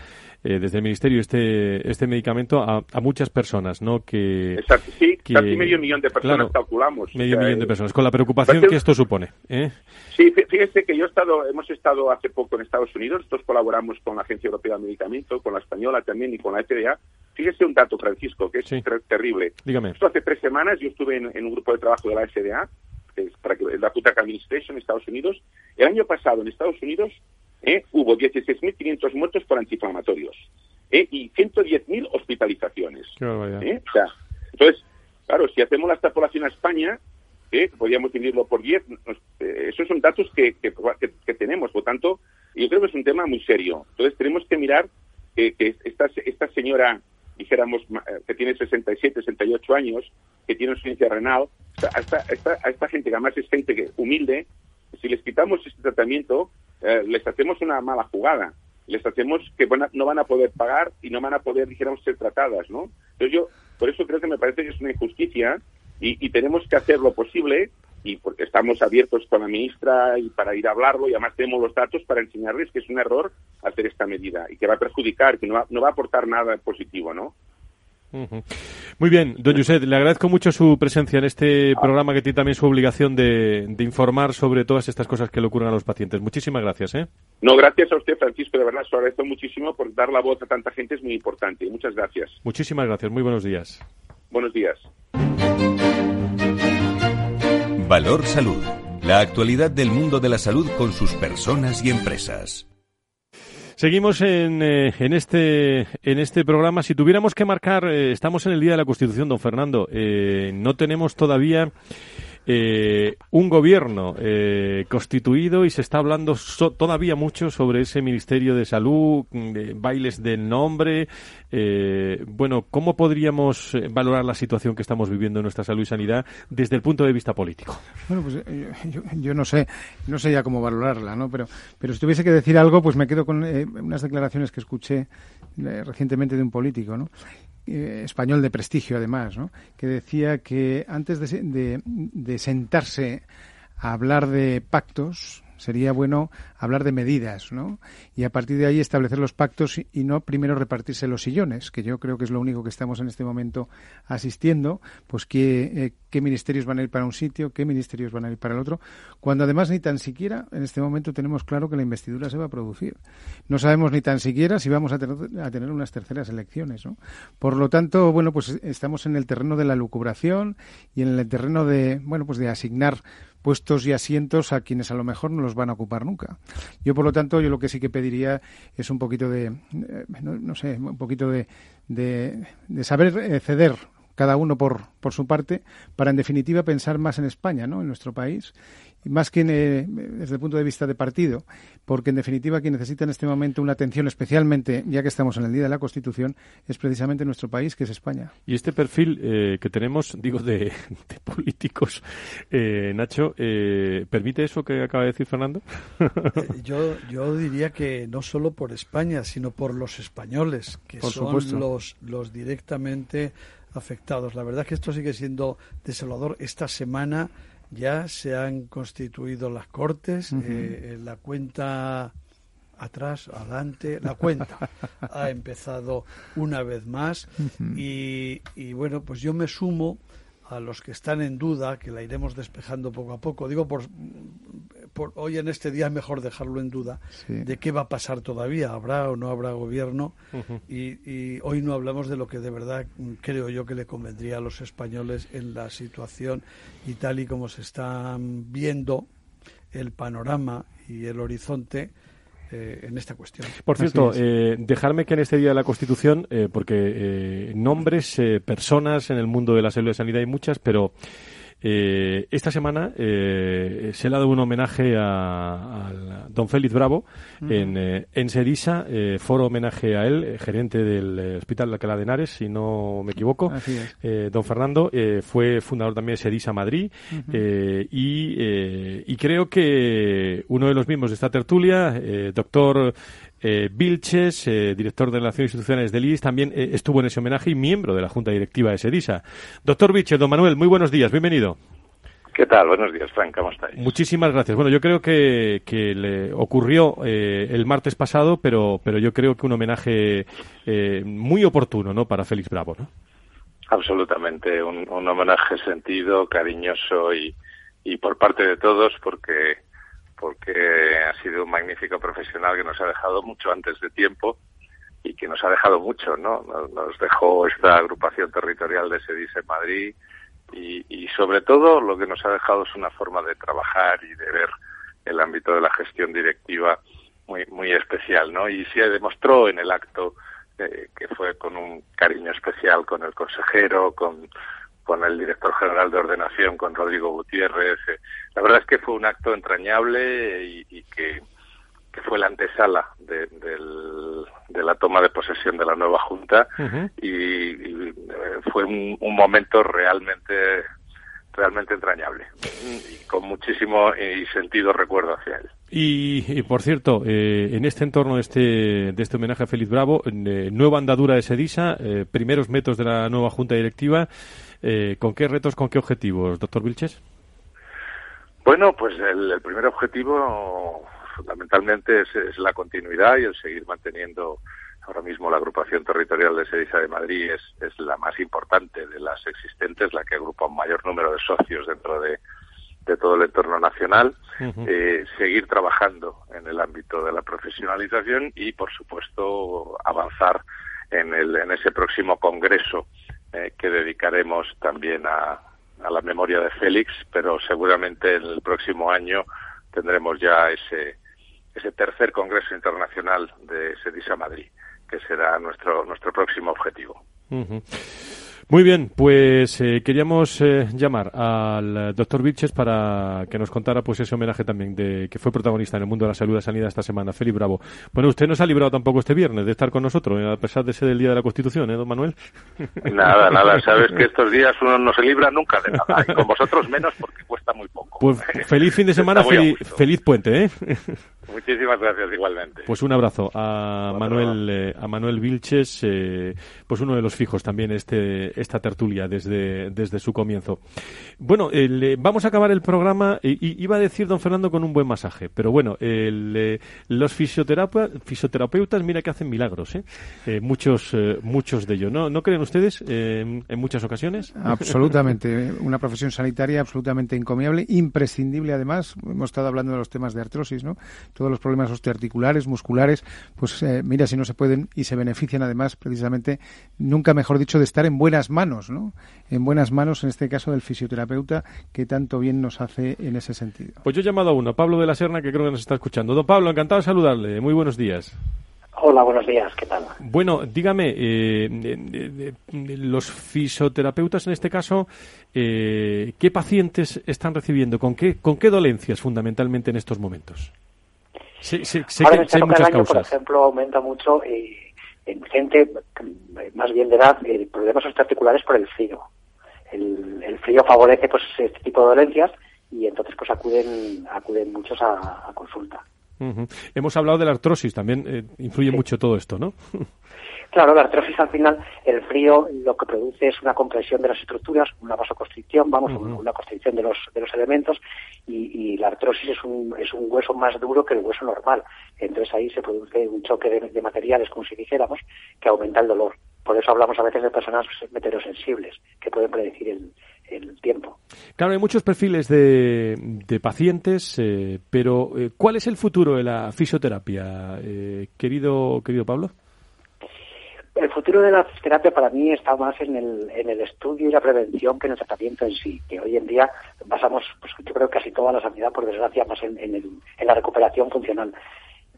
eh, desde el Ministerio este este medicamento a, muchas personas, ¿no? Que, Exacto, sí, casi medio millón de personas calculamos. Medio millón de personas, con la preocupación que esto supone. ¿eh? Sí, fíjese que yo he estado, hemos estado hace poco en Estados Unidos, nosotros colaboramos con la Agencia Europea de Medicamento, con la española también y con la FDA. Fíjese un dato, Francisco, que es terrible. Dígame. Esto hace tres semanas yo estuve en, un grupo de trabajo de la FDA, que es para que, la Food Administration en Estados Unidos. El año pasado en Estados Unidos ¿eh? hubo 16.500 muertos por antiinflamatorios ¿eh? y 110.000 hospitalizaciones. ¿eh? O sea, entonces, claro, si hacemos la extrapolación a España, ¿eh? podríamos dividirlo por 10, esos son datos que, que, tenemos, por tanto, yo creo que es un tema muy serio. Entonces, tenemos que mirar que esta, esta señora, dijéramos, que tiene 67, 68 años, que tiene insuficiencia renal, a esta, esta, a esta gente que además es gente humilde, si les quitamos este tratamiento, eh, les hacemos una mala jugada. Les hacemos que no van a poder pagar y no van a poder, dijéramos, ser tratadas, ¿no? Entonces yo, por eso creo que me parece que es una injusticia y, tenemos que hacer lo posible y porque estamos abiertos con la ministra y para ir a hablarlo y además tenemos los datos para enseñarles que es un error hacer esta medida y que va a perjudicar, que no no va a aportar nada positivo, ¿no? Muy bien, don Josep, le agradezco mucho su presencia en este programa que tiene también su obligación de, informar sobre todas estas cosas que le ocurren a los pacientes. Muchísimas gracias. ¿eh? No, gracias a usted, Francisco, de verdad, se agradezco muchísimo por dar la voz a tanta gente, es muy importante. Muchas gracias. Muchísimas gracias, muy buenos días. Buenos días. Valor Salud, la actualidad del mundo de la salud con sus personas y empresas. Seguimos en, eh, en, este, en este programa. Si tuviéramos que marcar, eh, estamos en el Día de la Constitución, don Fernando. Eh, no tenemos todavía eh, un gobierno eh, constituido y se está hablando todavía mucho sobre ese Ministerio de Salud, bailes del nombre. Eh, bueno, ¿cómo podríamos eh, valorar la situación que estamos viviendo en nuestra salud y sanidad desde el punto de vista político? Bueno, pues yo, yo no sé, no sé ya cómo valorarla, ¿no? Pero, pero si tuviese que decir algo, pues me quedo con unas declaraciones que escuché recientemente de un político, ¿no? Eh, español de prestigio, además, ¿no? que decía que antes de, de sentarse a hablar de pactos, sería bueno hablar de medidas, ¿no? Y a partir de ahí establecer los pactos y no primero repartirse los sillones, que yo creo que es lo único que estamos en este momento asistiendo, pues eh, qué ministerios van a ir para un sitio, qué ministerios van a ir para el otro, cuando además ni tan siquiera en este momento tenemos claro que la investidura se va a producir. No sabemos ni tan siquiera si vamos a tener, a tener unas terceras elecciones, ¿no? Por lo tanto, bueno, pues estamos en el terreno de la lucubración y en el terreno de, bueno, pues de asignar puestos y asientos a quienes a lo mejor no los van a ocupar nunca. Yo, por lo tanto, yo lo que sí que pediría es un poquito de, eh, no, sé, un poquito de, de, saber eh, ceder cada uno por, por su parte, para en definitiva pensar más en España, ¿no? En nuestro país más que eh, desde el punto de vista de partido, porque en definitiva quien necesita en este momento una atención especialmente, ya que estamos en el Día de la Constitución, es precisamente nuestro país, que es España. Y este perfil eh, que tenemos, digo, de, políticos, eh, Nacho, ¿permite eso que acaba de decir Fernando? yo, yo diría que no solo por España, sino por los españoles, que son los, los directamente afectados. La verdad es que esto sigue siendo desolador. Esta semana ya se han constituido las cortes, eh, la cuenta atrás, adelante, la cuenta ha empezado una vez más y, y, bueno, pues yo me sumo a los que están en duda, que la iremos despejando poco a poco. Digo, por, por hoy en este día es mejor dejarlo en duda de qué va a pasar todavía, habrá o no habrá gobierno. y, hoy no hablamos de lo que de verdad creo yo que le convendría a los españoles en la situación y tal y como se están viendo el panorama y el horizonte eh, en esta cuestión. Por cierto, eh, dejarme que en este Día de la Constitución, eh, porque nombres, personas en el mundo de la salud y sanidad hay muchas, pero eh, esta semana eh, se le ha dado un homenaje a, don Félix Bravo en, eh, en Sedisa, eh, foro homenaje a él, gerente del Hospital de Alcalá de Henares, si no me equivoco. don Fernando fue fundador también de Sedisa Madrid y, y creo que uno de los miembros de esta tertulia, doctor eh, Vilches, eh, director de Relaciones Institucionales del IS, también eh, estuvo en ese homenaje y miembro de la Junta Directiva de SEDISA. Doctor Vilches, don Manuel, muy buenos días, bienvenido. ¿Qué tal? Buenos días, Frank, ¿cómo estáis? Muchísimas gracias. Bueno, yo creo que, que le ocurrió eh, el martes pasado, pero, pero yo creo que un homenaje muy oportuno ¿no? para Félix Bravo. ¿no? Absolutamente, un, un homenaje sentido, cariñoso y, y por parte de todos, porque porque ha sido un magnífico profesional que nos ha dejado mucho antes de tiempo y que nos ha dejado mucho, ¿no? Nos dejó esta agrupación territorial de SEDIS en Madrid y, y sobre todo lo que nos ha dejado es una forma de trabajar y de ver el ámbito de la gestión directiva muy muy especial, ¿no? Y se demostró en el acto eh, que fue con un cariño especial con el consejero, con con el director general de ordenación, con Rodrigo Gutiérrez. Eh, la verdad es que fue un acto entrañable y, que, fue la antesala de, la toma de posesión de la nueva Junta y, eh, fue un, momento realmente realmente entrañable y con muchísimo y sentido recuerdo hacia él. Y, por cierto, eh, en este entorno de este, de este homenaje a Félix Bravo, nueva andadura de Sedisa, primeros métodos de la nueva Junta Directiva, eh, ¿Con qué retos, con qué objetivos, doctor Vilches? Bueno, pues el, primer objetivo fundamentalmente es, la continuidad y el seguir manteniendo ahora mismo la agrupación territorial de Sedisa de Madrid es, es la más importante de las existentes, la que agrupa un mayor número de socios dentro de, todo el entorno nacional, eh, seguir trabajando en el ámbito de la profesionalización y, por supuesto, avanzar en, el, en ese próximo congreso eh, que dedicaremos también a, la memoria de Félix, pero seguramente en el próximo año tendremos ya ese, ese tercer Congreso Internacional de Sedisa Madrid, que será nuestro, nuestro próximo objetivo. Muy bien, pues eh, queríamos eh, llamar al doctor Vilches para que nos contara pues ese homenaje también de que fue protagonista en el mundo de la salud y la sanidad esta semana, Felipe Bravo. Bueno, usted no se ha librado tampoco este viernes de estar con nosotros, a pesar de ser el Día de la Constitución, ¿eh, don Manuel? Nada, nada, sabes que estos días uno no se libra nunca de nada, y con vosotros menos porque cuesta muy poco. Pues feliz fin de semana, feliz puente, ¿eh? Muchísimas gracias igualmente. Pues un abrazo a Manuel eh, a Manuel Vilches, eh, pues uno de los fijos también este esta tertulia desde desde su comienzo. Bueno, vamos a acabar el programa. Y, iba a decir don Fernando con un buen masaje, pero bueno, el, los fisioterapeutas, mira que hacen milagros, ¿eh? muchos muchos de ellos. ¿No, ¿No creen ustedes en muchas ocasiones? Absolutamente, una profesión sanitaria absolutamente encomiable, imprescindible además. Hemos estado hablando de los temas de artrosis, ¿no? todos los problemas osteoarticulares, musculares, pues eh, mira si no se pueden y se benefician además precisamente, nunca mejor dicho, de estar en buenas manos, ¿no? En buenas manos, en este caso del fisioterapeuta, que tanto bien nos hace en ese sentido. Pues yo he llamado a uno, Pablo de la Serna, que creo que nos está escuchando. Don Pablo, encantado de saludarle. Muy buenos días. Hola, buenos días, ¿qué tal? Bueno, dígame, eh, los fisioterapeutas en este caso, eh, ¿qué pacientes están recibiendo? ¿Con qué, ¿Con qué dolencias fundamentalmente en estos momentos? Sí, sí, sé Ahora que hay muchas año, causas. Por ejemplo, aumenta mucho eh, en gente más bien de edad problemas articulares por el frío. El, el, frío favorece pues este tipo de dolencias y entonces pues acuden acuden muchos a consulta. Hemos hablado de la artrosis, también eh, influye mucho todo esto, ¿no? Claro, la artrosis al final, el frío lo que produce es una compresión de las estructuras, una vasoconstricción, vamos, una constricción de los, de los elementos, y, la artrosis es un, es un hueso más duro que el hueso normal. Entonces ahí se produce un choque de materiales, como si dijéramos, que aumenta el dolor. Por eso hablamos a veces de personas meteorosensibles, que pueden predecir el, el tiempo. Claro, hay muchos perfiles de, pacientes, eh, pero eh, ¿cuál es el futuro de la fisioterapia, eh, querido, querido Pablo? El futuro de la fisioterapia para mí está más en el, en el estudio y la prevención que en el tratamiento en sí, que hoy en día basamos, pues, yo creo casi toda la sanidad, por desgracia, más en, en, la recuperación funcional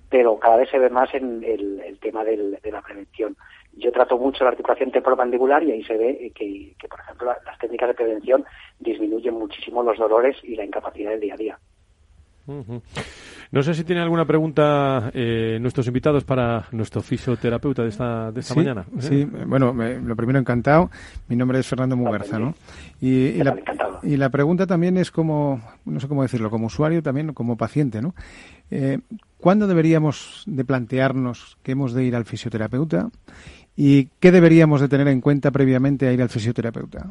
pero cada vez se ve más en el, tema de la prevención. Yo trato mucho la articulación temporomandibular y ahí se ve que, por ejemplo, las técnicas de prevención disminuyen muchísimo los dolores y la incapacidad del día a día. No sé si tiene alguna pregunta eh, nuestros invitados para nuestro fisioterapeuta de esta, de esta mañana. ¿eh? Sí, bueno, lo primero encantado. Mi nombre es Fernando Mugarza, ¿no? Y, la, y, la, pregunta también es como, no sé cómo decirlo, como usuario también, como paciente, ¿no? Eh, ¿Cuándo deberíamos de plantearnos que hemos de ir al fisioterapeuta ¿Y qué deberíamos de tener en cuenta previamente a ir al fisioterapeuta?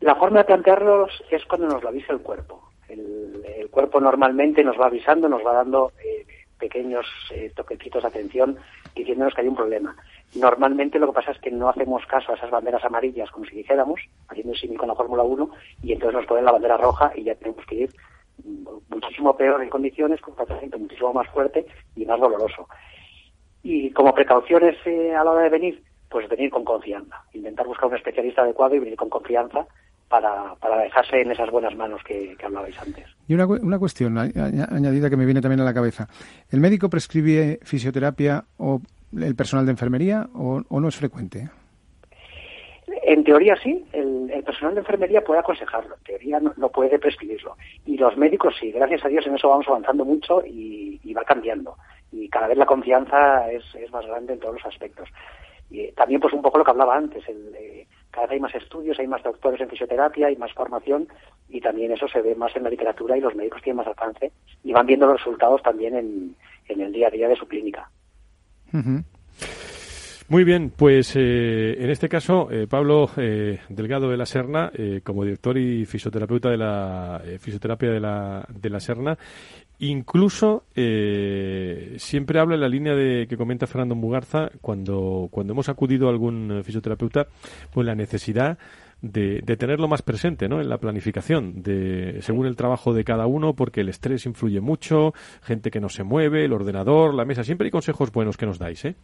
La forma de plantearlos es cuando nos lo avisa el cuerpo. El, cuerpo normalmente nos va avisando, nos va dando eh, pequeños eh, toquecitos de atención diciéndonos que hay un problema. Normalmente lo que pasa es que no hacemos caso a esas banderas amarillas como si dijéramos, haciendo el símil con la Fórmula 1, y entonces nos ponen la bandera roja y ya tenemos que ir muchísimo peor en condiciones, con un tratamiento muchísimo más fuerte y más doloroso. Y como precauciones eh, a la hora de venir, pues venir con confianza, intentar buscar un especialista adecuado y venir con confianza para, para dejarse en esas buenas manos que, hablabais antes. Y una, una cuestión añadida que me viene también a la cabeza. ¿El médico prescribe fisioterapia o el personal de enfermería o, no es frecuente? En teoría sí, el, personal de enfermería puede aconsejarlo, en teoría no, puede prescribirlo. Y los médicos sí, gracias a Dios en eso vamos avanzando mucho y, y va cambiando y cada vez la confianza es, es más grande en todos los aspectos. Y también pues un poco lo que hablaba antes, el, eh, cada vez hay más estudios, hay más doctores en fisioterapia, hay más formación y también eso se ve más en la literatura y los médicos tienen más alcance y van viendo los resultados también en, en el día a día de su clínica. Muy bien, pues eh, en este caso, eh, Pablo Delgado de la Serna, como director y fisioterapeuta de la fisioterapia de la, de la Serna, Incluso eh, siempre habla en la línea de que comenta Fernando Mugarza cuando, cuando hemos acudido a algún fisioterapeuta, pues la necesidad de, tenerlo más presente ¿no? en la planificación, de, según el trabajo de cada uno, porque el estrés influye mucho, gente que no se mueve, el ordenador, la mesa, siempre hay consejos buenos que nos dais. ¿eh?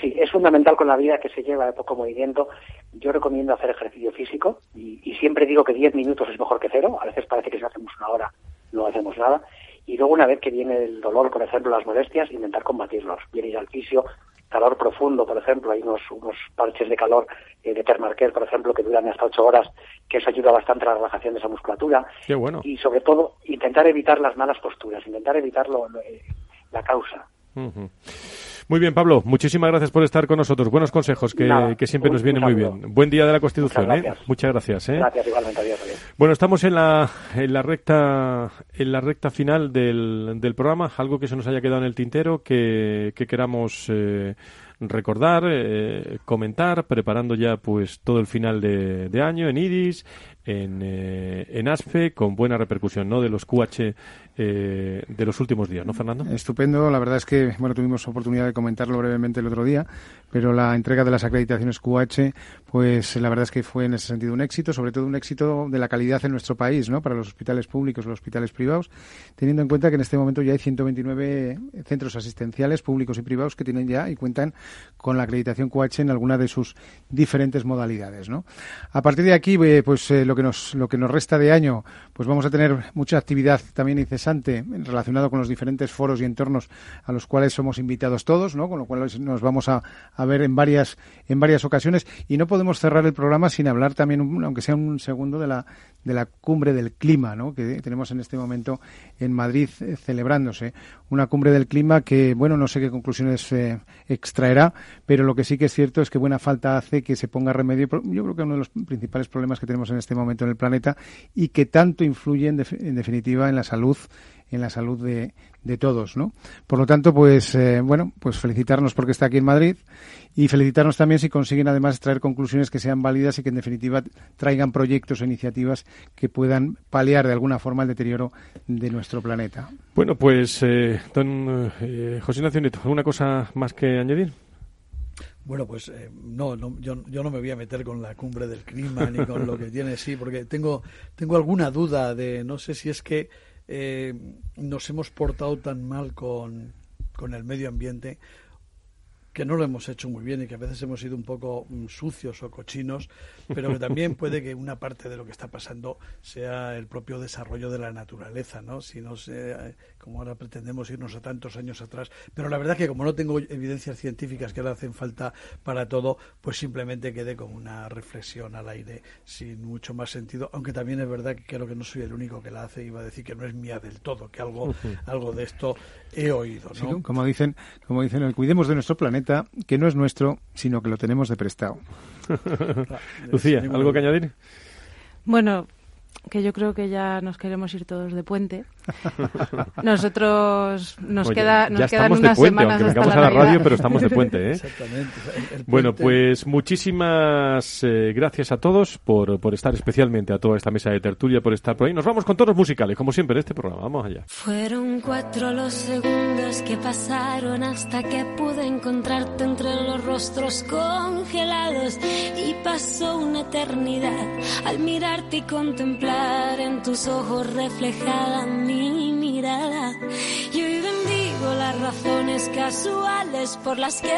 Sí, es fundamental con la vida que se lleva de poco movimiento. Yo recomiendo hacer ejercicio físico y, y siempre digo que 10 minutos es mejor que cero. A veces parece que si hacemos una hora no hacemos nada. Y luego, una vez que viene el dolor, por ejemplo, las molestias, intentar combatirlos. Viene ir al fisio, calor profundo, por ejemplo, hay unos, unos parches de calor eh, de Termarker, por ejemplo, que duran hasta ocho horas, que eso ayuda bastante a la relajación de esa musculatura. Qué bueno. Y sobre todo, intentar evitar las malas posturas, intentar evitar lo, eh, la causa. Muy bien, Pablo, muchísimas gracias por estar con nosotros. Buenos consejos que, siempre nos vienen muy bien. Buen día de la Constitución, Muchas ¿eh? gracias. Muchas gracias. ¿eh? Gracias, igualmente. Adiós, Bueno, estamos en la, en la recta en la recta final del, del programa. Algo que se nos haya quedado en el tintero que, que queramos eh, recordar, eh, comentar, preparando ya pues todo el final de, de año en IDIS, en, eh, en ASFE, con buena repercusión ¿no? de los QH eh, de los últimos días, ¿no, Fernando? Estupendo. La verdad es que bueno tuvimos oportunidad de comentarlo brevemente el otro día, pero la entrega de las acreditaciones QH, pues la verdad es que fue en ese sentido un éxito, sobre todo un éxito de la calidad en nuestro país, ¿no? Para los hospitales públicos, los hospitales privados, teniendo en cuenta que en este momento ya hay 129 centros asistenciales públicos y privados que tienen ya y cuentan con la acreditación QH en alguna de sus diferentes modalidades, ¿no? A partir de aquí, eh, pues lo lo que nos lo que nos resta de año, pues vamos a tener mucha actividad también incesante relacionado con los diferentes foros y entornos a los cuales somos invitados todos, ¿no? Con lo cual nos vamos a, a ver en varias en varias ocasiones y no podemos cerrar el programa sin hablar también, aunque sea un segundo, de la de la cumbre del clima, ¿no? Que tenemos en este momento en Madrid eh, celebrándose una cumbre del clima que, bueno, no sé qué conclusiones eh, extraerá, pero lo que sí que es cierto es que buena falta hace que se ponga remedio. Yo creo que uno de los principales problemas que tenemos en este momento en el planeta y que tanto influye en, definitiva en la salud en la salud de, de todos, ¿no? Por lo tanto, pues eh, bueno, pues felicitarnos porque está aquí en Madrid y felicitarnos también si consiguen además traer conclusiones que sean válidas y que en definitiva traigan proyectos o iniciativas que puedan paliar de alguna forma el deterioro de nuestro planeta. Bueno, pues eh, don eh, José Ignacio Nieto, ¿alguna cosa más que añadir? Bueno, pues eh, no, yo, yo, no me voy a meter con la cumbre del clima ni con lo que tiene, sí, porque tengo, tengo alguna duda de, no sé si es que eh, nos hemos portado tan mal con, con el medio ambiente que no lo hemos hecho muy bien y que a veces hemos sido un poco mm, sucios o cochinos, pero que también puede que una parte de lo que está pasando sea el propio desarrollo de la naturaleza, ¿no? Si no sé, eh, como ahora pretendemos irnos a tantos años atrás, pero la verdad que como no tengo evidencias científicas que le hacen falta para todo, pues simplemente quede como una reflexión al aire sin mucho más sentido, aunque también es verdad que creo que no soy el único que la hace, iba a decir que no es mía del todo, que algo, algo de esto he oído, ¿no? como dicen, como dicen, cuidemos de nuestro planeta que no es nuestro, sino que lo tenemos de prestado. Lucía, ¿algo que añadir? Bueno, que yo creo que ya nos queremos ir todos de puente. Nosotros nos queda nos quedan unas puente, semanas aunque hasta a la, radio, pero estamos de puente, ¿eh? Exactamente. Bueno, pues muchísimas eh, gracias a todos por, por estar especialmente a toda esta mesa de tertulia, por estar por ahí. Nos vamos con todos musicales, como siempre en este programa. Vamos allá. Fueron cuatro los segundos que pasaron hasta que pude encontrarte entre los rostros congelados y pasó una eternidad al mirarte y contemplar en tus ojos reflejada mi mirada. Y hoy bendigo las razones casuales por las que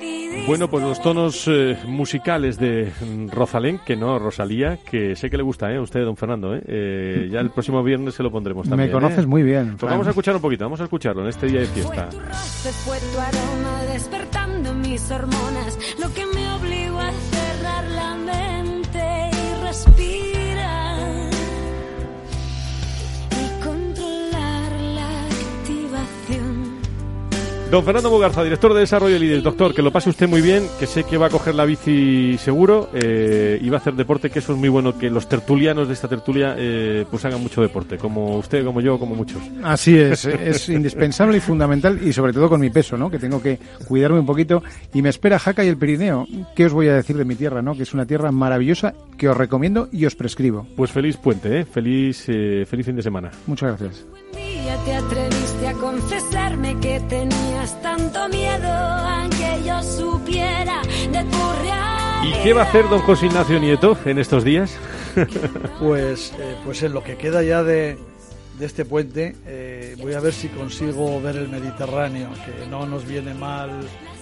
decidí. Bueno, pues los tonos eh, musicales de Rosalén, que no Rosalía, que sé que le gusta ¿eh? a usted, don Fernando. ¿eh? eh ya el próximo viernes se lo pondremos también. Me conoces ¿eh? muy bien. Pues vamos a escuchar un poquito, vamos a escucharlo en este día de fiesta. Fue, fue tu aroma despertando mis hormonas, lo que me obligó a cerrar la mente Don Fernando Mugarza, director de Desarrollo y Doctor, que lo pase usted muy bien, que sé que va a coger la bici seguro eh, y va a hacer deporte, que eso es muy bueno, que los tertulianos de esta tertulia eh, pues hagan mucho deporte, como usted, como yo, como muchos. Así es, es indispensable y fundamental y sobre todo con mi peso, ¿no? Que tengo que cuidarme un poquito y me espera Jaca y el Pirineo. ¿Qué os voy a decir de mi tierra, no? Que es una tierra maravillosa que os recomiendo y os prescribo. Pues feliz puente, ¿eh? Feliz, eh, feliz fin de semana. Muchas gracias. A confesarme que tenías tanto miedo, aunque yo supiera de tu realidad. ¿Y qué va a hacer don José Ignacio Nieto en estos días? pues, eh, pues en lo que queda ya de, de este puente, eh, voy a ver si consigo ver el Mediterráneo, que no nos viene mal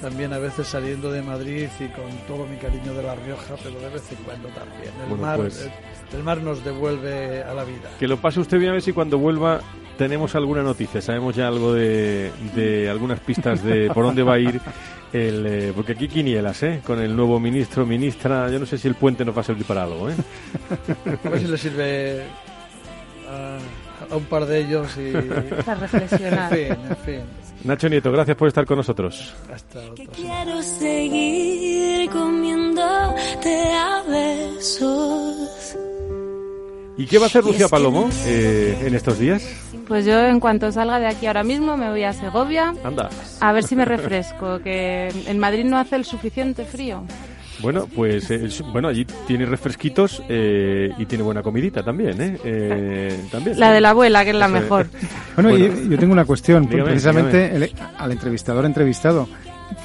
también a veces saliendo de Madrid y con todo mi cariño de La Rioja, pero de vez en cuando también. El, mar, pues el, el, mar nos devuelve a la vida. Que lo pase usted bien a ver si cuando vuelva tenemos alguna noticia, sabemos ya algo de, de algunas pistas de por dónde va a ir el, eh, porque aquí quinielas, ¿eh? Con el nuevo ministro, ministra, yo no sé si el puente nos va a servir para algo, ¿eh? A ver si le sirve a, a un par de ellos y... Para reflexionar. En fin, en fin. Nacho Nieto, gracias por estar con nosotros. Hasta que quiero seguir comiéndote a besos. ¿Y qué va a hacer Lucía Palomo eh, en estos días? Pues yo en cuanto salga de aquí ahora mismo me voy a Segovia. Anda. A ver si me refresco, que en Madrid no hace el suficiente frío. Bueno, pues eh, bueno, allí tiene refresquitos eh, y tiene buena comidita también, ¿eh? eh también. La de la abuela, que es la mejor. Bueno, Yo, yo, tengo una cuestión, Dígame, precisamente dígame. el- al entrevistador entrevistado.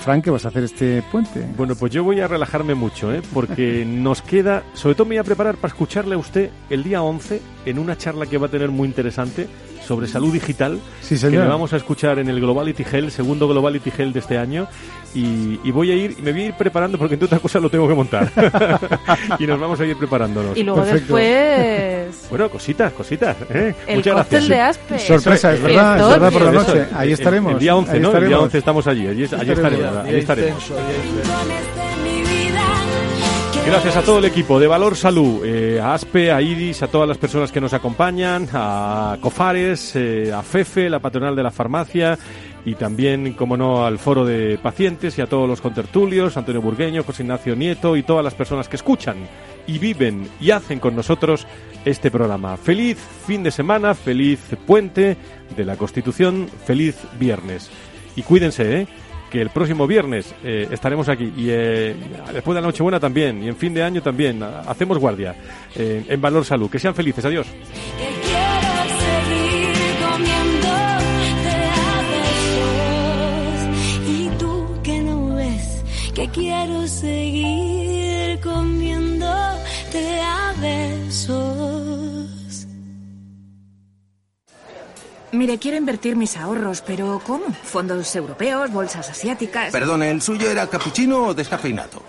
Frank, ¿qué vas a hacer este puente? Bueno, pues yo voy a relajarme mucho, ¿eh? Porque nos queda, sobre todo me voy a preparar para escucharle a usted el día 11 en una charla que va a tener muy interesante sobre salud digital sí, que le vamos a escuchar en el Globality Hell, segundo Globality Hell de este año. Y, y, voy a ir, me voy a ir preparando porque entre otras cosas lo tengo que montar. y nos vamos a ir preparándonos. Y luego después... Bueno, cositas, cositas. ¿eh? El Muchas gracias. de Aspe. Sorpresa, es verdad, es verdad por la noche. Ahí estaremos. El, día 11, ahí ¿no? Estaremos. El día 11 estamos allí. Allí, allí estaremos. Allí estaremos. Gracias a todo el equipo de Valor Salud, eh, a ASPE, a IDIS, a todas las personas que nos acompañan, a COFARES, eh, a FEFE, la patronal de la farmacia, y también, como no, al foro de pacientes y a todos los contertulios, Antonio Burgueño, José Ignacio Nieto y todas las personas que escuchan y viven y hacen con nosotros este programa. Feliz fin de semana, feliz puente de la Constitución, feliz viernes. Y cuídense, ¿eh? Que el próximo viernes eh, estaremos aquí y eh, después de la Nochebuena también y en fin de año también. Hacemos guardia eh, en Valor Salud. Que sean felices. Adiós. Que quiero seguir comiéndote a besos. Mire, quiero invertir mis ahorros, pero ¿cómo? Fondos europeos, bolsas asiáticas. Perdone, ¿el suyo era capuchino o descafeinado?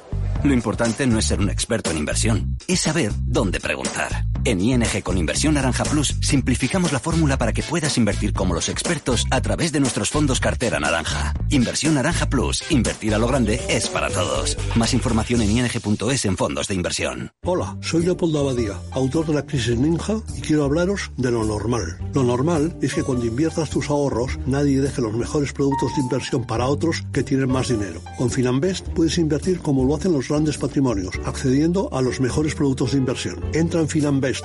Lo importante no es ser un experto en inversión, es saber dónde preguntar. En ING con Inversión Naranja Plus simplificamos la fórmula para que puedas invertir como los expertos a través de nuestros fondos cartera naranja. Inversión Naranja Plus, invertir a lo grande es para todos. Más información en ing.es en fondos de inversión. Hola, soy Leopoldo Abadía, autor de La Crisis Ninja y quiero hablaros de lo normal. Lo normal es que cuando inviertas tus ahorros nadie deje los mejores productos de inversión para otros que tienen más dinero. Con Finanbest puedes invertir como lo hacen los grandes patrimonios, accediendo a los mejores productos de inversión. Entra en Finanbest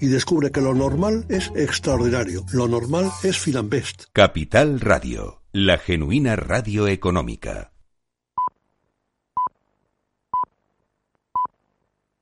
y descubre que lo normal es extraordinario. Lo normal es Finanbest. Capital Radio, la genuina radio económica.